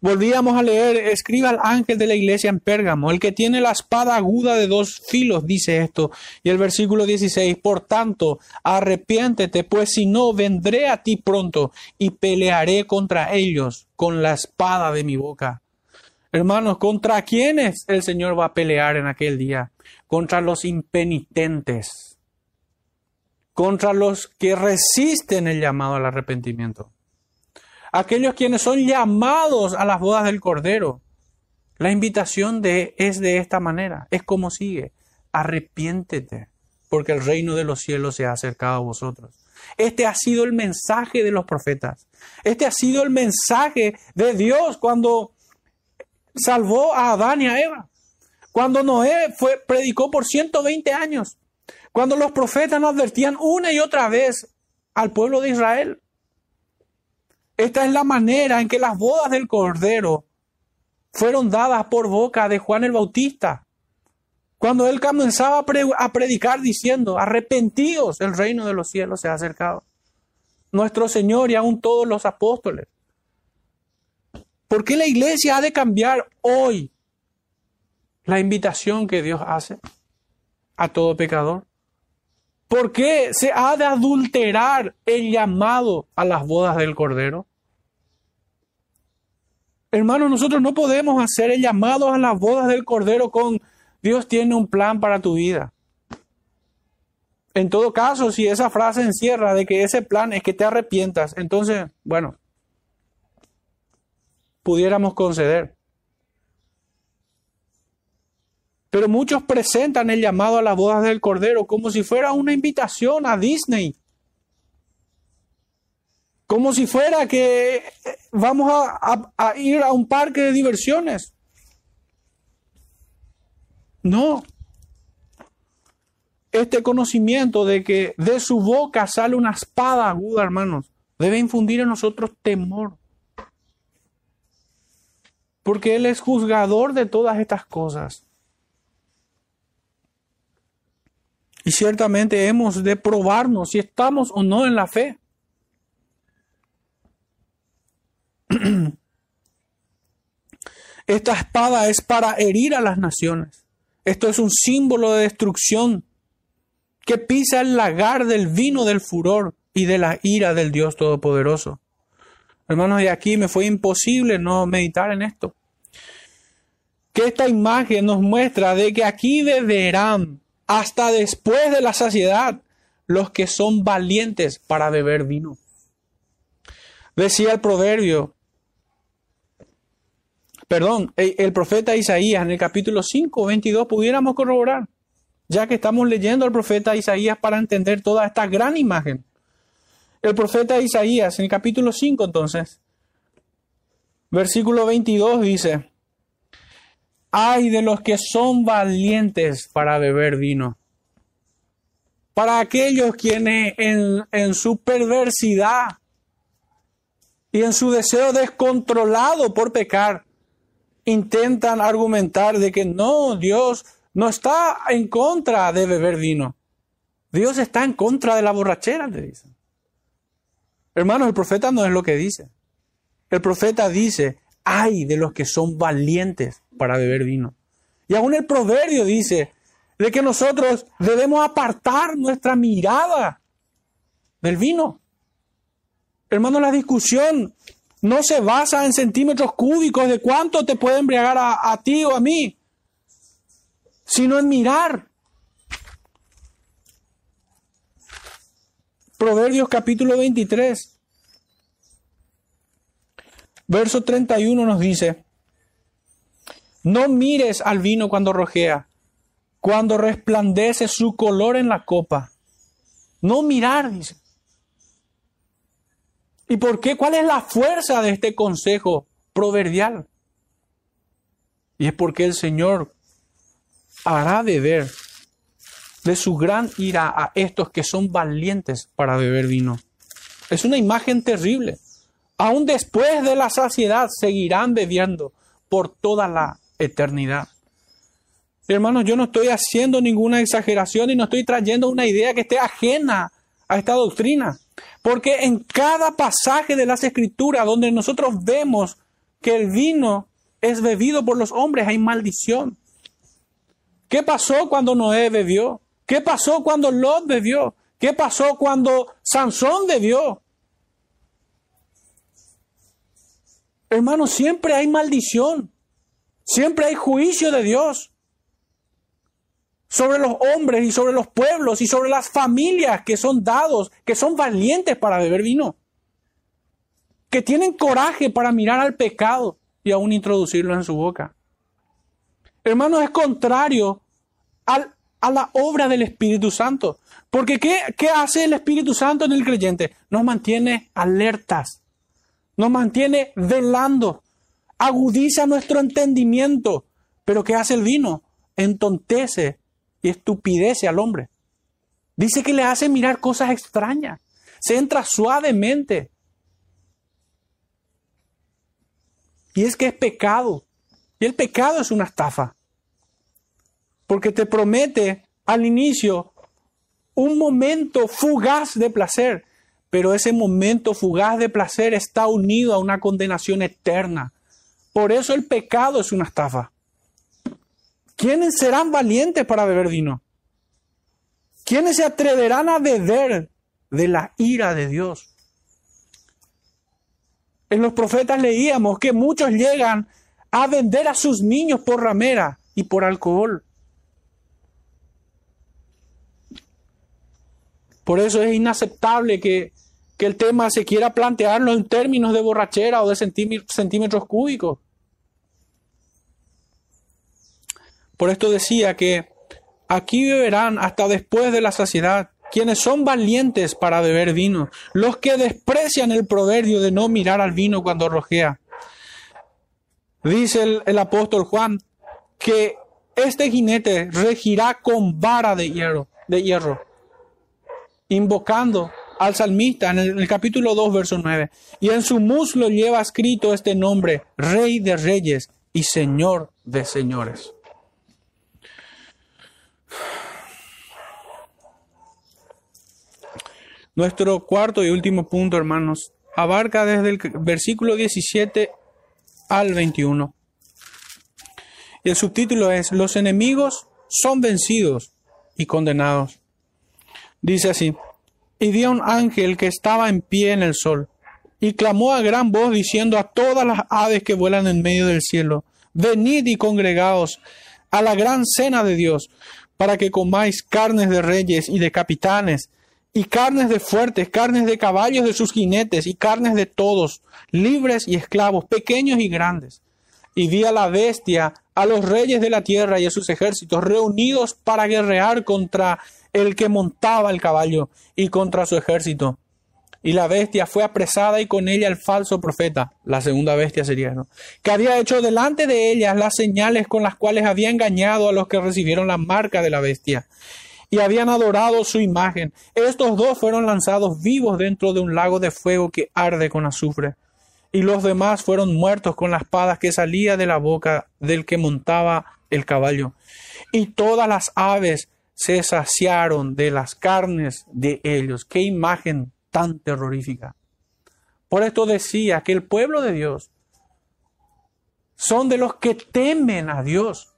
[SPEAKER 1] Volvíamos a leer, escriba al ángel de la iglesia en Pérgamo, el que tiene la espada aguda de dos filos, dice esto. Y el versículo 16, por tanto, arrepiéntete, pues si no, vendré a ti pronto y pelearé contra ellos con la espada de mi boca. Hermanos, ¿contra quiénes el Señor va a pelear en aquel día? Contra los impenitentes, contra los que resisten el llamado al arrepentimiento aquellos quienes son llamados a las bodas del Cordero. La invitación de, es de esta manera, es como sigue, arrepiéntete, porque el reino de los cielos se ha acercado a vosotros. Este ha sido el mensaje de los profetas. Este ha sido el mensaje de Dios cuando salvó a Adán y a Eva. Cuando Noé fue, predicó por 120 años. Cuando los profetas nos advertían una y otra vez al pueblo de Israel. Esta es la manera en que las bodas del Cordero fueron dadas por boca de Juan el Bautista. Cuando él comenzaba a, predicar diciendo, arrepentíos, el reino de los cielos se ha acercado. Nuestro Señor y aún todos los apóstoles. ¿Por qué la iglesia ha de cambiar hoy la invitación que Dios hace a todo pecador? ¿Por qué se ha de adulterar el llamado a las bodas del Cordero? Hermanos, nosotros no podemos hacer el llamado a las bodas del Cordero con Dios tiene un plan para tu vida. En todo caso, si esa frase encierra de que ese plan es que te arrepientas, entonces, bueno, pudiéramos conceder. Pero muchos presentan el llamado a las bodas del Cordero como si fuera una invitación a Disney. Como si fuera que vamos a, a ir a un parque de diversiones. No, este conocimiento de que de su boca sale una espada aguda, hermanos, debe infundir en nosotros temor. Porque Él es juzgador de todas estas cosas. Y ciertamente hemos de probarnos si estamos o no en la fe. Esta espada es para herir a las naciones. Esto es un símbolo de destrucción que pisa el lagar del vino del furor y de la ira del Dios Todopoderoso. Hermanos, y aquí me fue imposible no meditar en esto. Que esta imagen nos muestra de que aquí beberán hasta después de la saciedad los que son valientes para beber vino. Decía el proverbio, perdón, el profeta Isaías en el capítulo 5, 22, pudiéramos corroborar ya que estamos leyendo al profeta Isaías para entender toda esta gran imagen. El profeta Isaías, en el capítulo 5 entonces, versículo 22 dice, ay de los que son valientes para beber vino. Para aquellos quienes en, su perversidad y en su deseo descontrolado por pecar, intentan argumentar de que no, Dios no está en contra de beber vino. Dios está en contra de la borrachera, le dicen. Hermanos, el profeta no es lo que dice. El profeta dice, ay de los que son valientes para beber vino. Y aún el proverbio dice de que nosotros debemos apartar nuestra mirada del vino. Hermano, la discusión no se basa en centímetros cúbicos de cuánto te puede embriagar a, a ti o a mí sino en mirar. Proverbios capítulo 23, verso 31 nos dice, no mires al vino cuando rojea, cuando resplandece su color en la copa. No mirar, dice. ¿Y por qué? ¿Cuál es la fuerza de este consejo proverbial? Y es porque el Señor hará beber de su gran ira a estos que son valientes para beber vino. Es una imagen terrible. Aún después de la saciedad seguirán bebiendo por toda la eternidad. Hermanos, yo no estoy haciendo ninguna exageración y no estoy trayendo una idea que esté ajena a esta doctrina. Porque en cada pasaje de las escrituras donde nosotros vemos que el vino es bebido por los hombres, hay maldición. ¿Qué pasó cuando Noé bebió? ¿Qué pasó cuando Lot bebió? ¿Qué pasó cuando Sansón bebió? Hermanos, siempre hay maldición. Siempre hay juicio de Dios sobre los hombres y sobre los pueblos y sobre las familias que son dados, que son valientes para beber vino, que tienen coraje para mirar al pecado y aún introducirlo en su boca. Hermanos, es contrario a la obra del Espíritu Santo. Porque ¿qué, ¿qué hace el Espíritu Santo en el creyente? Nos mantiene alertas, nos mantiene velando, agudiza nuestro entendimiento. Pero ¿qué hace el vino? Entontece y estupidece al hombre. Dice que le hace mirar cosas extrañas. Se entra suavemente. Y es que es pecado. Y el pecado es una estafa porque te promete al inicio un momento fugaz de placer, pero ese momento fugaz de placer está unido a una condenación eterna. Por eso el pecado es una estafa. ¿Quiénes serán valientes para beber vino? ¿Quiénes se atreverán a beber de la ira de Dios? En los profetas leíamos que muchos llegan a vender a sus niños por ramera y por alcohol. Por eso es inaceptable que, que el tema se quiera plantearlo en términos de borrachera o de centímetros cúbicos. Por esto decía que aquí beberán hasta después de la saciedad quienes son valientes para beber vino, los que desprecian el proverbio de no mirar al vino cuando rojea. Dice el, apóstol Juan que este jinete regirá con vara de hierro, de hierro, invocando al salmista en el, en el, capítulo 2, verso 9. Y en su muslo lleva escrito este nombre, Rey de Reyes y Señor de Señores. Nuestro cuarto y último punto, hermanos, abarca desde el versículo 17 al 21. Y el subtítulo es, los enemigos son vencidos y condenados. Dice así, y vi a un ángel que estaba en pie en el sol, y clamó a gran voz diciendo a todas las aves que vuelan en medio del cielo, venid y congregaos a la gran cena de Dios, para que comáis carnes de reyes y de capitanes, y carnes de fuertes, carnes de caballos de sus jinetes, y carnes de todos, libres y esclavos, pequeños y grandes. Y vi a la bestia, a los reyes de la tierra y a sus ejércitos reunidos para guerrear contra el que montaba el caballo y contra su ejército. Y la bestia fue apresada y con ella el falso profeta, la segunda bestia sería, ¿no? Que había hecho delante de ellas las señales con las cuales había engañado a los que recibieron la marca de la bestia y habían adorado su imagen. Estos dos fueron lanzados vivos dentro de un lago de fuego que arde con azufre. Y los demás fueron muertos con la espada que salía de la boca del que montaba el caballo. Y todas las aves se saciaron de las carnes de ellos. Qué imagen tan terrorífica. Por esto decía que el pueblo de Dios son de los que temen a Dios.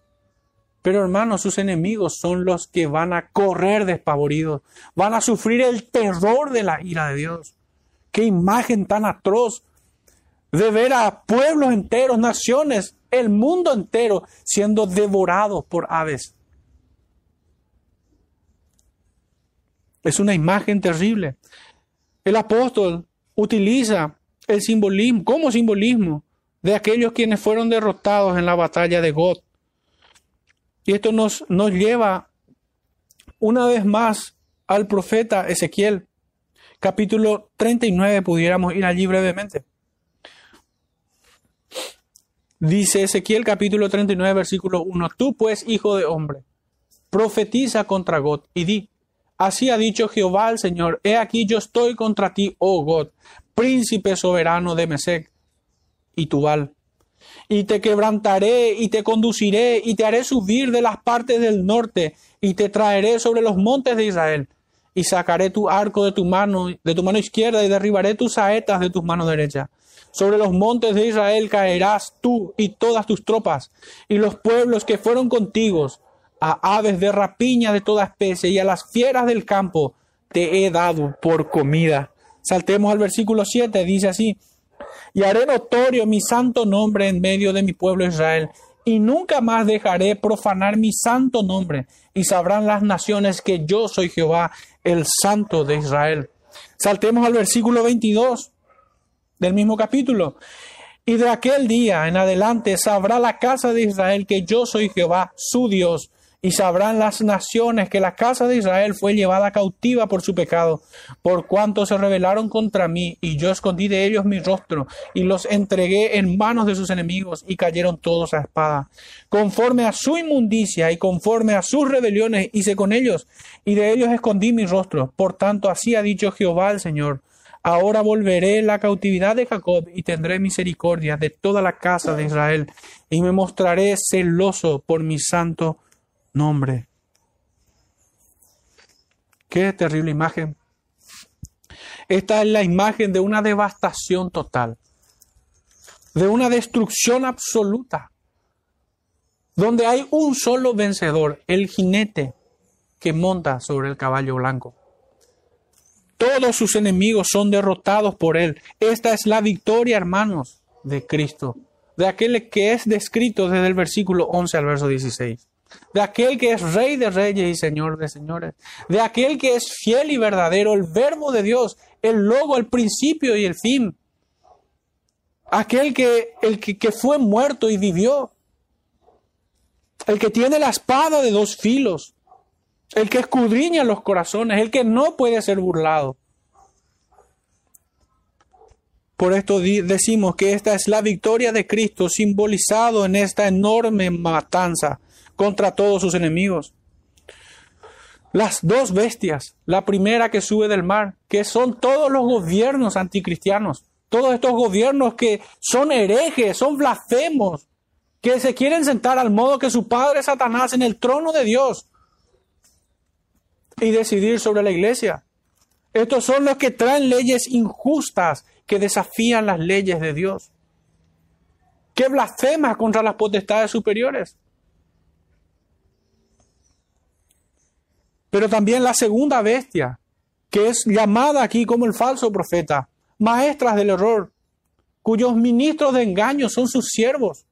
[SPEAKER 1] Pero hermanos, sus enemigos son los que van a correr despavoridos, van a sufrir el terror de la ira de Dios. Qué imagen tan atroz de ver a pueblos enteros, naciones, el mundo entero siendo devorados por aves. Es una imagen terrible. El apóstol utiliza el simbolismo como simbolismo de aquellos quienes fueron derrotados en la batalla de God. Y esto nos, nos lleva una vez más al profeta Ezequiel, capítulo 39, pudiéramos ir allí brevemente. Dice Ezequiel capítulo 39, versículo 1, Tú pues, hijo de hombre, profetiza contra God y di, así ha dicho Jehová el Señor, he aquí yo estoy contra ti, oh God, príncipe soberano de Mesec y Tubal. Y te quebrantaré y te conduciré y te haré subir de las partes del norte y te traeré sobre los montes de Israel. Y sacaré tu arco de tu mano de tu mano izquierda y derribaré tus saetas de tus manos derecha. Sobre los montes de Israel caerás tú y todas tus tropas y los pueblos que fueron contigo a aves de rapiña de toda especie y a las fieras del campo te he dado por comida. Saltemos al versículo 7, dice así, y haré notorio mi santo nombre en medio de mi pueblo Israel, y nunca más dejaré profanar mi santo nombre, y sabrán las naciones que yo soy Jehová, el santo de Israel. Saltemos al versículo 22 del mismo capítulo. Y de aquel día en adelante sabrá la casa de Israel que yo soy Jehová, su Dios, y sabrán las naciones que la casa de Israel fue llevada cautiva por su pecado, por cuanto se rebelaron contra mí, y yo escondí de ellos mi rostro, y los entregué en manos de sus enemigos, y cayeron todos a espada. Conforme a su inmundicia y conforme a sus rebeliones hice con ellos, y de ellos escondí mi rostro. Por tanto, así ha dicho Jehová el Señor. Ahora volveré la cautividad de Jacob y tendré misericordia de toda la casa de Israel, y me mostraré celoso por mi santo nombre. Qué terrible imagen. Esta es la imagen de una devastación total, de una destrucción absoluta, donde hay un solo vencedor, el jinete que monta sobre el caballo blanco. todos sus enemigos son derrotados por él. Esta es la victoria, hermanos, de Cristo, de aquel que es descrito desde el versículo 11 al verso 16, de aquel que es rey de reyes y señor de señores, de aquel que es fiel y verdadero, el verbo de Dios, el logo, el principio y el fin, aquel que, el que, que fue muerto y vivió, el que tiene la espada de dos filos, el que escudriña los corazones, el que no puede ser burlado. Por esto decimos que esta es la victoria de Cristo simbolizado en esta enorme matanza contra todos sus enemigos. Las dos bestias, la primera que sube del mar, que son todos los gobiernos anticristianos, todos estos gobiernos que son herejes, son blasfemos, que se quieren sentar al modo que su padre Satanás en el trono de Dios y decidir sobre la iglesia. Estos son los que traen leyes injustas que desafían las leyes de Dios, que blasfeman contra las potestades superiores. Pero también la segunda bestia, que es llamada aquí como el falso profeta, maestras del error, cuyos ministros de engaño son sus siervos.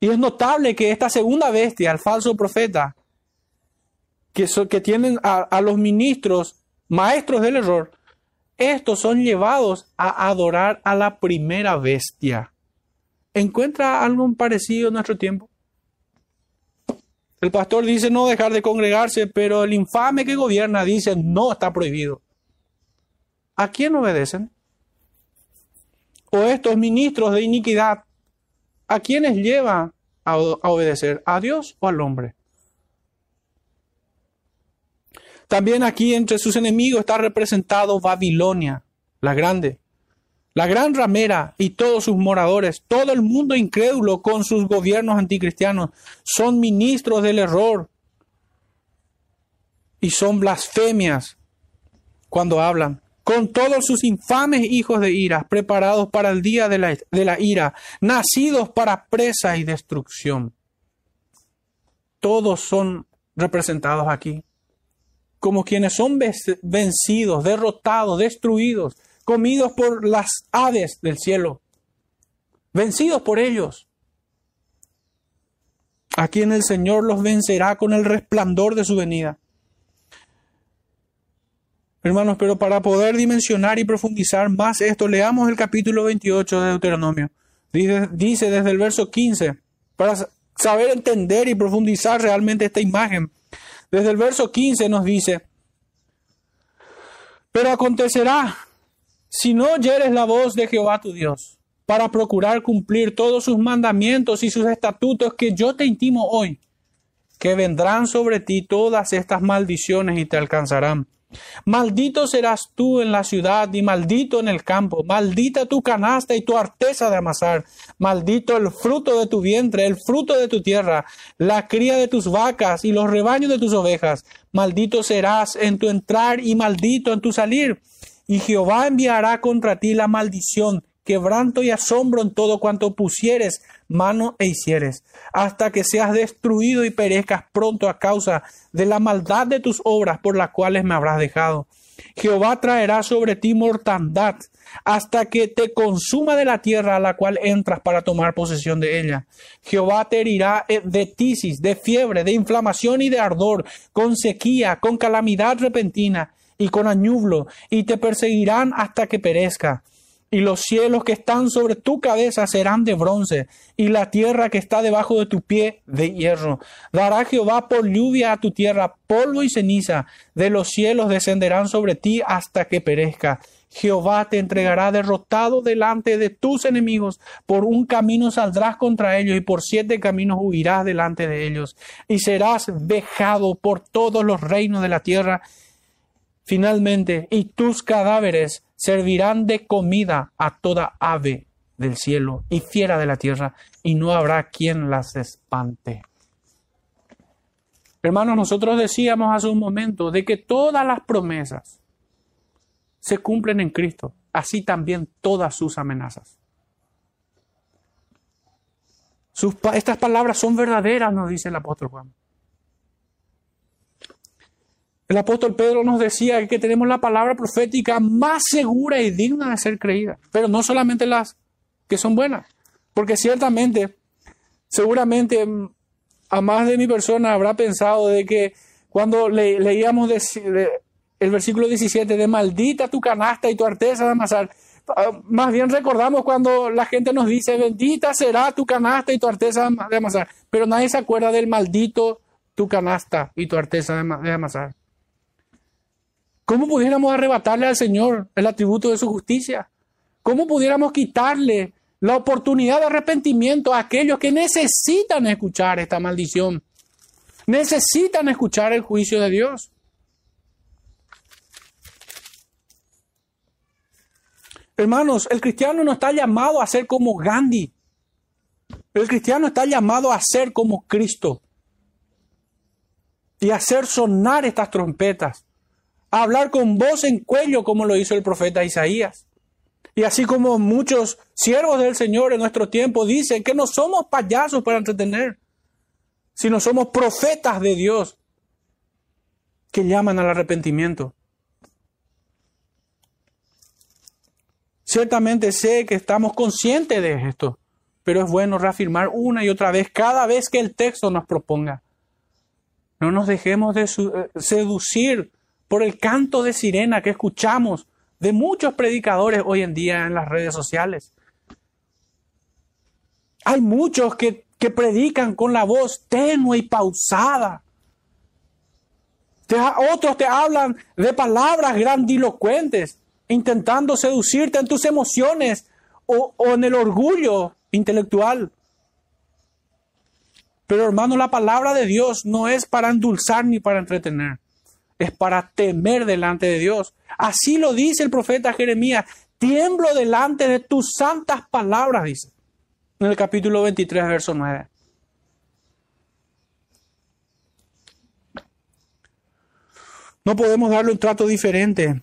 [SPEAKER 1] Y es notable que esta segunda bestia, el falso profeta, que, que tienen a, a los ministros maestros del error, estos son llevados a adorar a la primera bestia. ¿Encuentra algo parecido en nuestro tiempo? El pastor dice no dejar de congregarse, pero el infame que gobierna dice no está prohibido. ¿A quién obedecen? O estos ministros de iniquidad, ¿a quiénes lleva a, obedecer? ¿A Dios o al hombre? También aquí entre sus enemigos está representado Babilonia, la grande, la gran ramera y todos sus moradores, todo el mundo incrédulo con sus gobiernos anticristianos, son ministros del error y son blasfemias cuando hablan, con todos sus infames hijos de ira, preparados para el día de la, de la ira, nacidos para presa y destrucción. Todos son representados aquí como quienes son vencidos, derrotados, destruidos, comidos por las aves del cielo, vencidos por ellos, a quien el Señor los vencerá con el resplandor de su venida. Hermanos, pero para poder dimensionar y profundizar más esto, leamos el capítulo 28 de Deuteronomio. Dice, dice desde el verso 15, para saber entender y profundizar realmente esta imagen. Desde el verso 15 nos dice, pero acontecerá, si no oyeres la voz de Jehová tu Dios, para procurar cumplir todos sus mandamientos y sus estatutos que yo te intimo hoy, que vendrán sobre ti todas estas maldiciones y te alcanzarán. Maldito serás tú en la ciudad y maldito en el campo, maldita tu canasta y tu arteza de amasar, maldito el fruto de tu vientre, el fruto de tu tierra, la cría de tus vacas y los rebaños de tus ovejas, maldito serás en tu entrar y maldito en tu salir. Y Jehová enviará contra ti la maldición quebranto y asombro en todo cuanto pusieres mano e hicieres, hasta que seas destruido y perezcas pronto a causa de la maldad de tus obras por las cuales me habrás dejado. Jehová traerá sobre ti mortandad, hasta que te consuma de la tierra a la cual entras para tomar posesión de ella. Jehová te herirá eh, de tisis, de fiebre, de inflamación y de ardor, con sequía, con calamidad repentina y con añublo, y te perseguirán hasta que perezca y los cielos que están sobre tu cabeza serán de bronce, y la tierra que está debajo de tu pie de hierro. Dará Jehová por lluvia a tu tierra polvo y ceniza, de los cielos descenderán sobre ti hasta que perezca. Jehová te entregará derrotado delante de tus enemigos, por un camino saldrás contra ellos y por siete caminos huirás delante de ellos, y serás vejado por todos los reinos de la tierra. Finalmente, y tus cadáveres servirán de comida a toda ave del cielo y fiera de la tierra, y no habrá quien las espante. Hermanos, nosotros decíamos hace un momento de que todas las promesas se cumplen en Cristo, así también todas sus amenazas. estas palabras son verdaderas, nos dice el apóstol Juan. El apóstol Pedro nos decía que tenemos la palabra profética más segura y digna de ser creída, pero no solamente las que son buenas, porque ciertamente, seguramente a más de mi persona habrá pensado de que cuando leíamos el versículo 17 de maldita tu canasta y tu artesa de amasar, ah, más bien recordamos cuando la gente nos dice bendita será tu canasta y tu artesa de amasar, pero nadie se acuerda del maldito tu canasta y tu artesa de amasar. ¿Cómo pudiéramos arrebatarle al Señor el atributo de su justicia? ¿Cómo pudiéramos quitarle la oportunidad de arrepentimiento a aquellos que necesitan escuchar esta maldición? Necesitan escuchar el juicio de Dios. Hermanos, el cristiano no está llamado a ser como Gandhi. El cristiano está llamado a ser como Cristo y hacer sonar estas trompetas hablar con voz en cuello como lo hizo el profeta Isaías. Y así como muchos siervos del Señor en nuestro tiempo dicen que no somos payasos para entretener, sino somos profetas de Dios que llaman al arrepentimiento. Ciertamente sé que estamos conscientes de esto, pero es bueno reafirmar una y otra vez cada vez que el texto nos proponga. No nos dejemos de eh, seducir por el canto de sirena que escuchamos de muchos predicadores hoy en día en las redes sociales. Hay muchos que, predican con la voz tenue y pausada. otros te hablan de palabras grandilocuentes, intentando seducirte en tus emociones o, o en el orgullo intelectual. Pero hermano, la palabra de Dios no es para endulzar ni para entretener es para temer delante de Dios. Así lo dice el profeta Jeremías. Tiemblo delante de tus santas palabras, dice. En el capítulo 23, verso 9. No podemos darle un trato diferente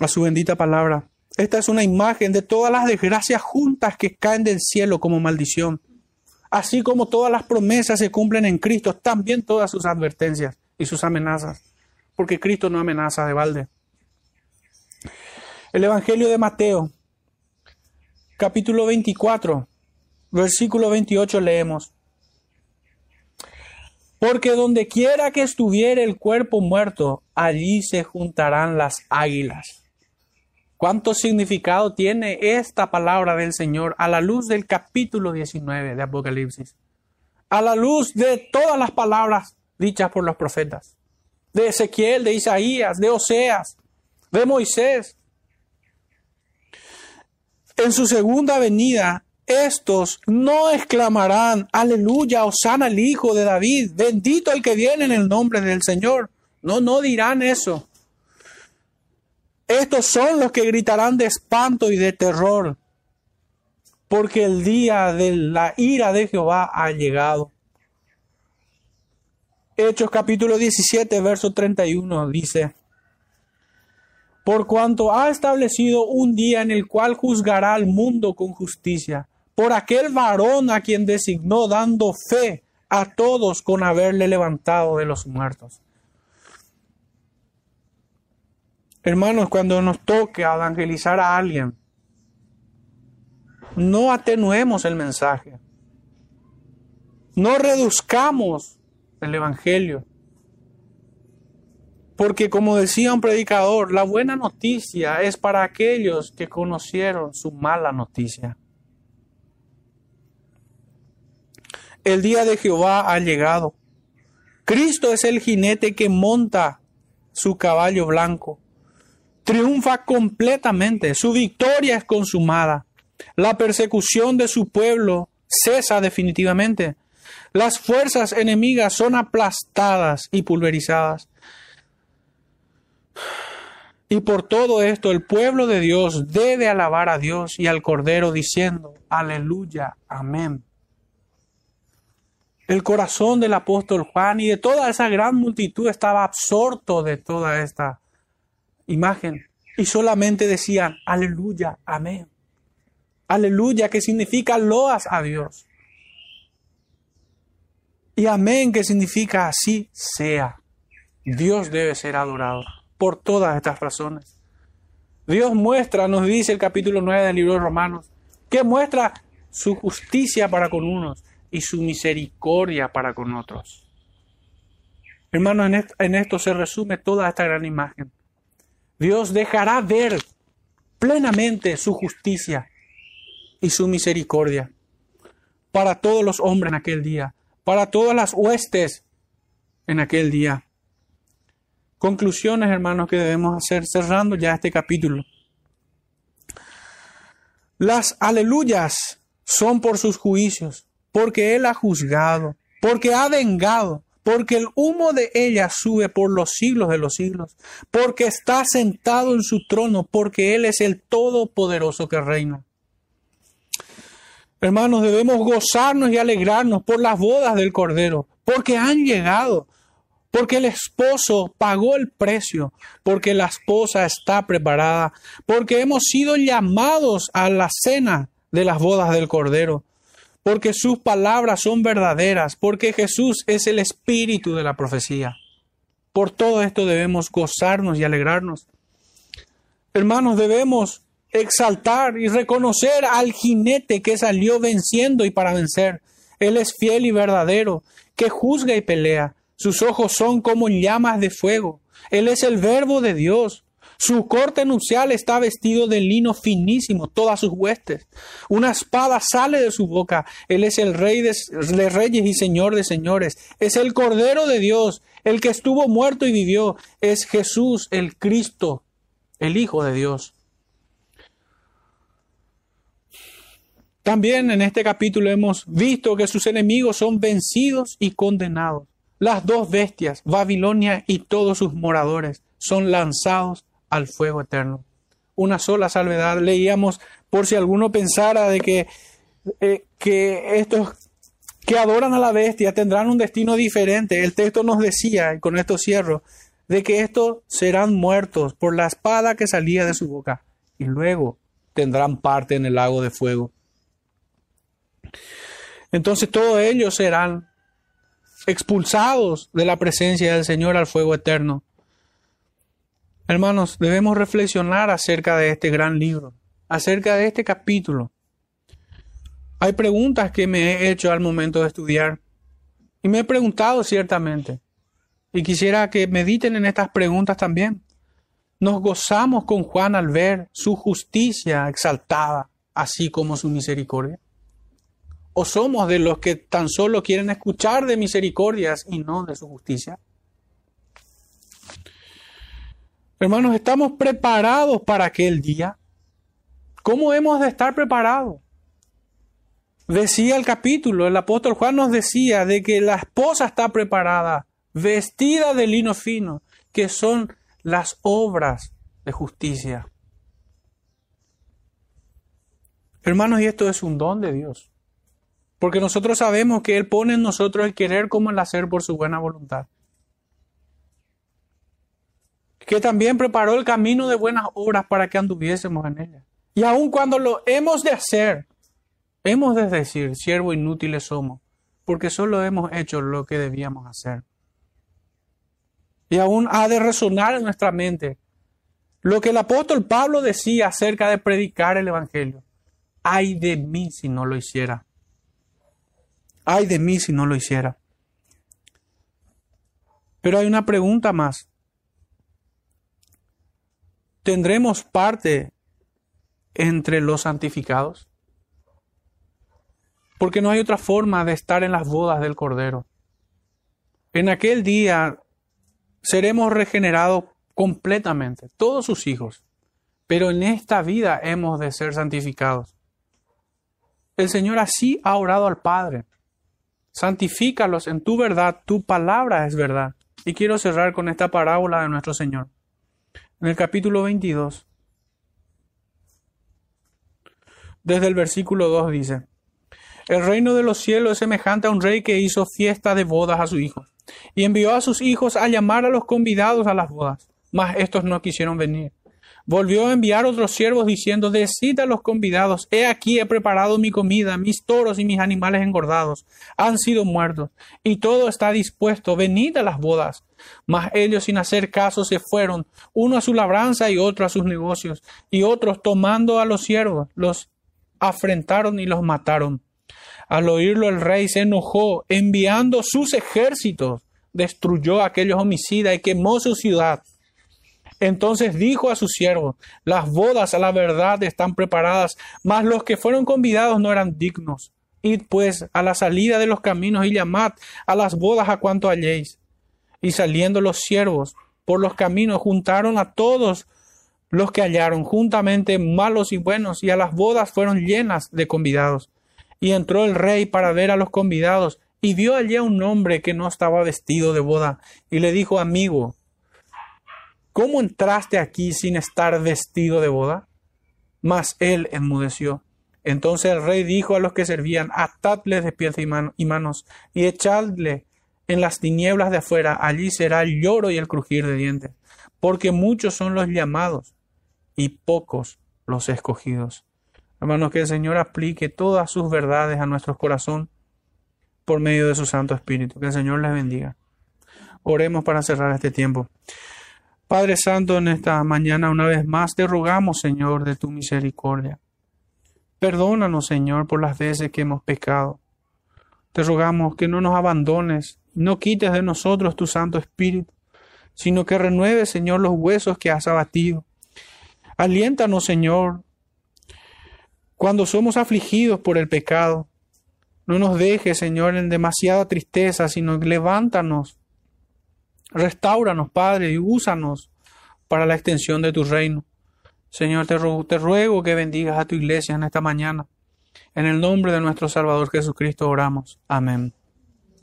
[SPEAKER 1] a su bendita palabra. Esta es una imagen de todas las desgracias juntas que caen del cielo como maldición. Así como todas las promesas se cumplen en Cristo, también todas sus advertencias y sus amenazas, porque Cristo no amenaza de balde. El Evangelio de Mateo, capítulo 24, versículo 28 leemos. Porque donde quiera que estuviere el cuerpo muerto, allí se juntarán las águilas. ¿Cuánto significado tiene esta palabra del Señor a la luz del capítulo 19 de Apocalipsis? A la luz de todas las palabras dichas por los profetas, de Ezequiel, de Isaías, de Oseas, de Moisés. En su segunda venida, estos no exclamarán, aleluya, osana al Hijo de David, bendito el que viene en el nombre del Señor. No, no dirán eso. Estos son los que gritarán de espanto y de terror, porque el día de la ira de Jehová ha llegado. Hechos capítulo 17, verso 31 dice, por cuanto ha establecido un día en el cual juzgará al mundo con justicia, por aquel varón a quien designó dando fe a todos con haberle levantado de los muertos. Hermanos, cuando nos toque evangelizar a alguien, no atenuemos el mensaje. No reduzcamos el Evangelio. Porque como decía un predicador, la buena noticia es para aquellos que conocieron su mala noticia. El día de Jehová ha llegado. Cristo es el jinete que monta su caballo blanco. Triunfa completamente. Su victoria es consumada. La persecución de su pueblo cesa definitivamente. Las fuerzas enemigas son aplastadas y pulverizadas. Y por todo esto el pueblo de Dios debe alabar a Dios y al Cordero diciendo, aleluya, amén. El corazón del apóstol Juan y de toda esa gran multitud estaba absorto de toda esta imagen y solamente decían, aleluya, amén. Aleluya, que significa loas a Dios. Y amén, que significa así sea. Dios debe ser adorado por todas estas razones. Dios muestra, nos dice el capítulo 9 del libro de Romanos, que muestra su justicia para con unos y su misericordia para con otros. Hermanos, en esto se resume toda esta gran imagen. Dios dejará ver plenamente su justicia y su misericordia para todos los hombres en aquel día, para todas las huestes en aquel día. Conclusiones, hermanos, que debemos hacer cerrando ya este capítulo. Las aleluyas son por sus juicios, porque Él ha juzgado, porque ha vengado, porque el humo de ella sube por los siglos de los siglos, porque está sentado en su trono, porque Él es el Todopoderoso que reina. Hermanos, debemos gozarnos y alegrarnos por las bodas del Cordero, porque han llegado, porque el esposo pagó el precio, porque la esposa está preparada, porque hemos sido llamados a la cena de las bodas del Cordero, porque sus palabras son verdaderas, porque Jesús es el espíritu de la profecía. Por todo esto debemos gozarnos y alegrarnos. Hermanos, debemos exaltar y reconocer al jinete que salió venciendo y para vencer. Él es fiel y verdadero, que juzga y pelea. Sus ojos son como llamas de fuego. Él es el verbo de Dios. Su corte nupcial está vestido de lino finísimo, todas sus huestes. Una espada sale de su boca. Él es el rey de, de, reyes y señor de señores. Es el cordero de Dios, el que estuvo muerto y vivió. Es Jesús, el Cristo, el Hijo de Dios. También en este capítulo hemos visto que sus enemigos son vencidos y condenados. Las dos bestias, Babilonia y todos sus moradores, son lanzados al fuego eterno. Una sola salvedad. Leíamos por si alguno pensara de que, eh, que estos que adoran a la bestia tendrán un destino diferente. El texto nos decía, con esto cierro, de que estos serán muertos por la espada que salía de su boca y luego tendrán parte en el lago de fuego. Entonces todos ellos serán expulsados de la presencia del Señor al fuego eterno. Hermanos, debemos reflexionar acerca de este gran libro, acerca de este capítulo. Hay preguntas que me he hecho al momento de estudiar y me he preguntado ciertamente. Y quisiera que mediten en estas preguntas también. Nos gozamos con Juan al ver su justicia exaltada, así como su misericordia. ¿O somos de los que tan solo quieren escuchar de misericordias y no de su justicia? Hermanos, ¿estamos preparados para aquel día? ¿Cómo hemos de estar preparados? Decía el capítulo, el apóstol Juan nos decía de que la esposa está preparada, vestida de lino fino, que son las obras de justicia. Hermanos, y esto es un don de Dios. Porque nosotros sabemos que Él pone en nosotros el querer como el hacer por su buena voluntad. Que también preparó el camino de buenas obras para que anduviésemos en ella. Y aun cuando lo hemos de hacer, hemos de decir, siervo inútiles somos, porque solo hemos hecho lo que debíamos hacer. Y aún ha de resonar en nuestra mente lo que el apóstol Pablo decía acerca de predicar el Evangelio. Ay de mí si no lo hiciera. Ay de mí si no lo hiciera. Pero hay una pregunta más. ¿Tendremos parte entre los santificados? Porque no hay otra forma de estar en las bodas del Cordero. En aquel día seremos regenerados completamente, todos sus hijos. Pero en esta vida hemos de ser santificados. El Señor así ha orado al Padre santifícalos en tu verdad, tu palabra es verdad. Y quiero cerrar con esta parábola de nuestro Señor. En el capítulo 22, desde el versículo 2 dice, El reino de los cielos es semejante a un rey que hizo fiesta de bodas a su hijo, y envió a sus hijos a llamar a los convidados a las bodas, mas estos no quisieron venir. Volvió a enviar otros siervos diciendo, decid a los convidados, he aquí he preparado mi comida, mis toros y mis animales engordados han sido muertos, y todo está dispuesto, venid a las bodas. Mas ellos sin hacer caso se fueron, uno a su labranza y otro a sus negocios, y otros tomando a los siervos, los afrentaron y los mataron. Al oírlo el rey se enojó, enviando sus ejércitos, destruyó a aquellos homicidas y quemó su ciudad. Entonces dijo a sus siervos, las bodas a la verdad están preparadas, mas los que fueron convidados no eran dignos. Id pues a la salida de los caminos y llamad a las bodas a cuanto halléis. Y saliendo los siervos por los caminos juntaron a todos los que hallaron, juntamente malos y buenos, y a las bodas fueron llenas de convidados. Y entró el rey para ver a los convidados, y vio allí a un hombre que no estaba vestido de boda, y le dijo, amigo, ¿Cómo entraste aquí sin estar vestido de boda? Mas él enmudeció. Entonces el rey dijo a los que servían, atadle de pies y manos y echadle en las tinieblas de afuera, allí será el lloro y el crujir de dientes, porque muchos son los llamados y pocos los escogidos. Hermanos, que el Señor aplique todas sus verdades a nuestro corazón por medio de su Santo Espíritu. Que el Señor les bendiga. Oremos para cerrar este tiempo. Padre Santo, en esta mañana una vez más te rogamos, Señor, de tu misericordia. Perdónanos, Señor, por las veces que hemos pecado. Te rogamos que no nos abandones, no quites de nosotros tu Santo Espíritu, sino que renueves, Señor, los huesos que has abatido. Aliéntanos, Señor, cuando somos afligidos por el pecado. No nos dejes, Señor, en demasiada tristeza, sino levántanos Restauranos, Padre, y úsanos para la extensión de tu reino. Señor, te te ruego que bendigas a tu iglesia en esta mañana. En el nombre de nuestro Salvador Jesucristo oramos. Amén.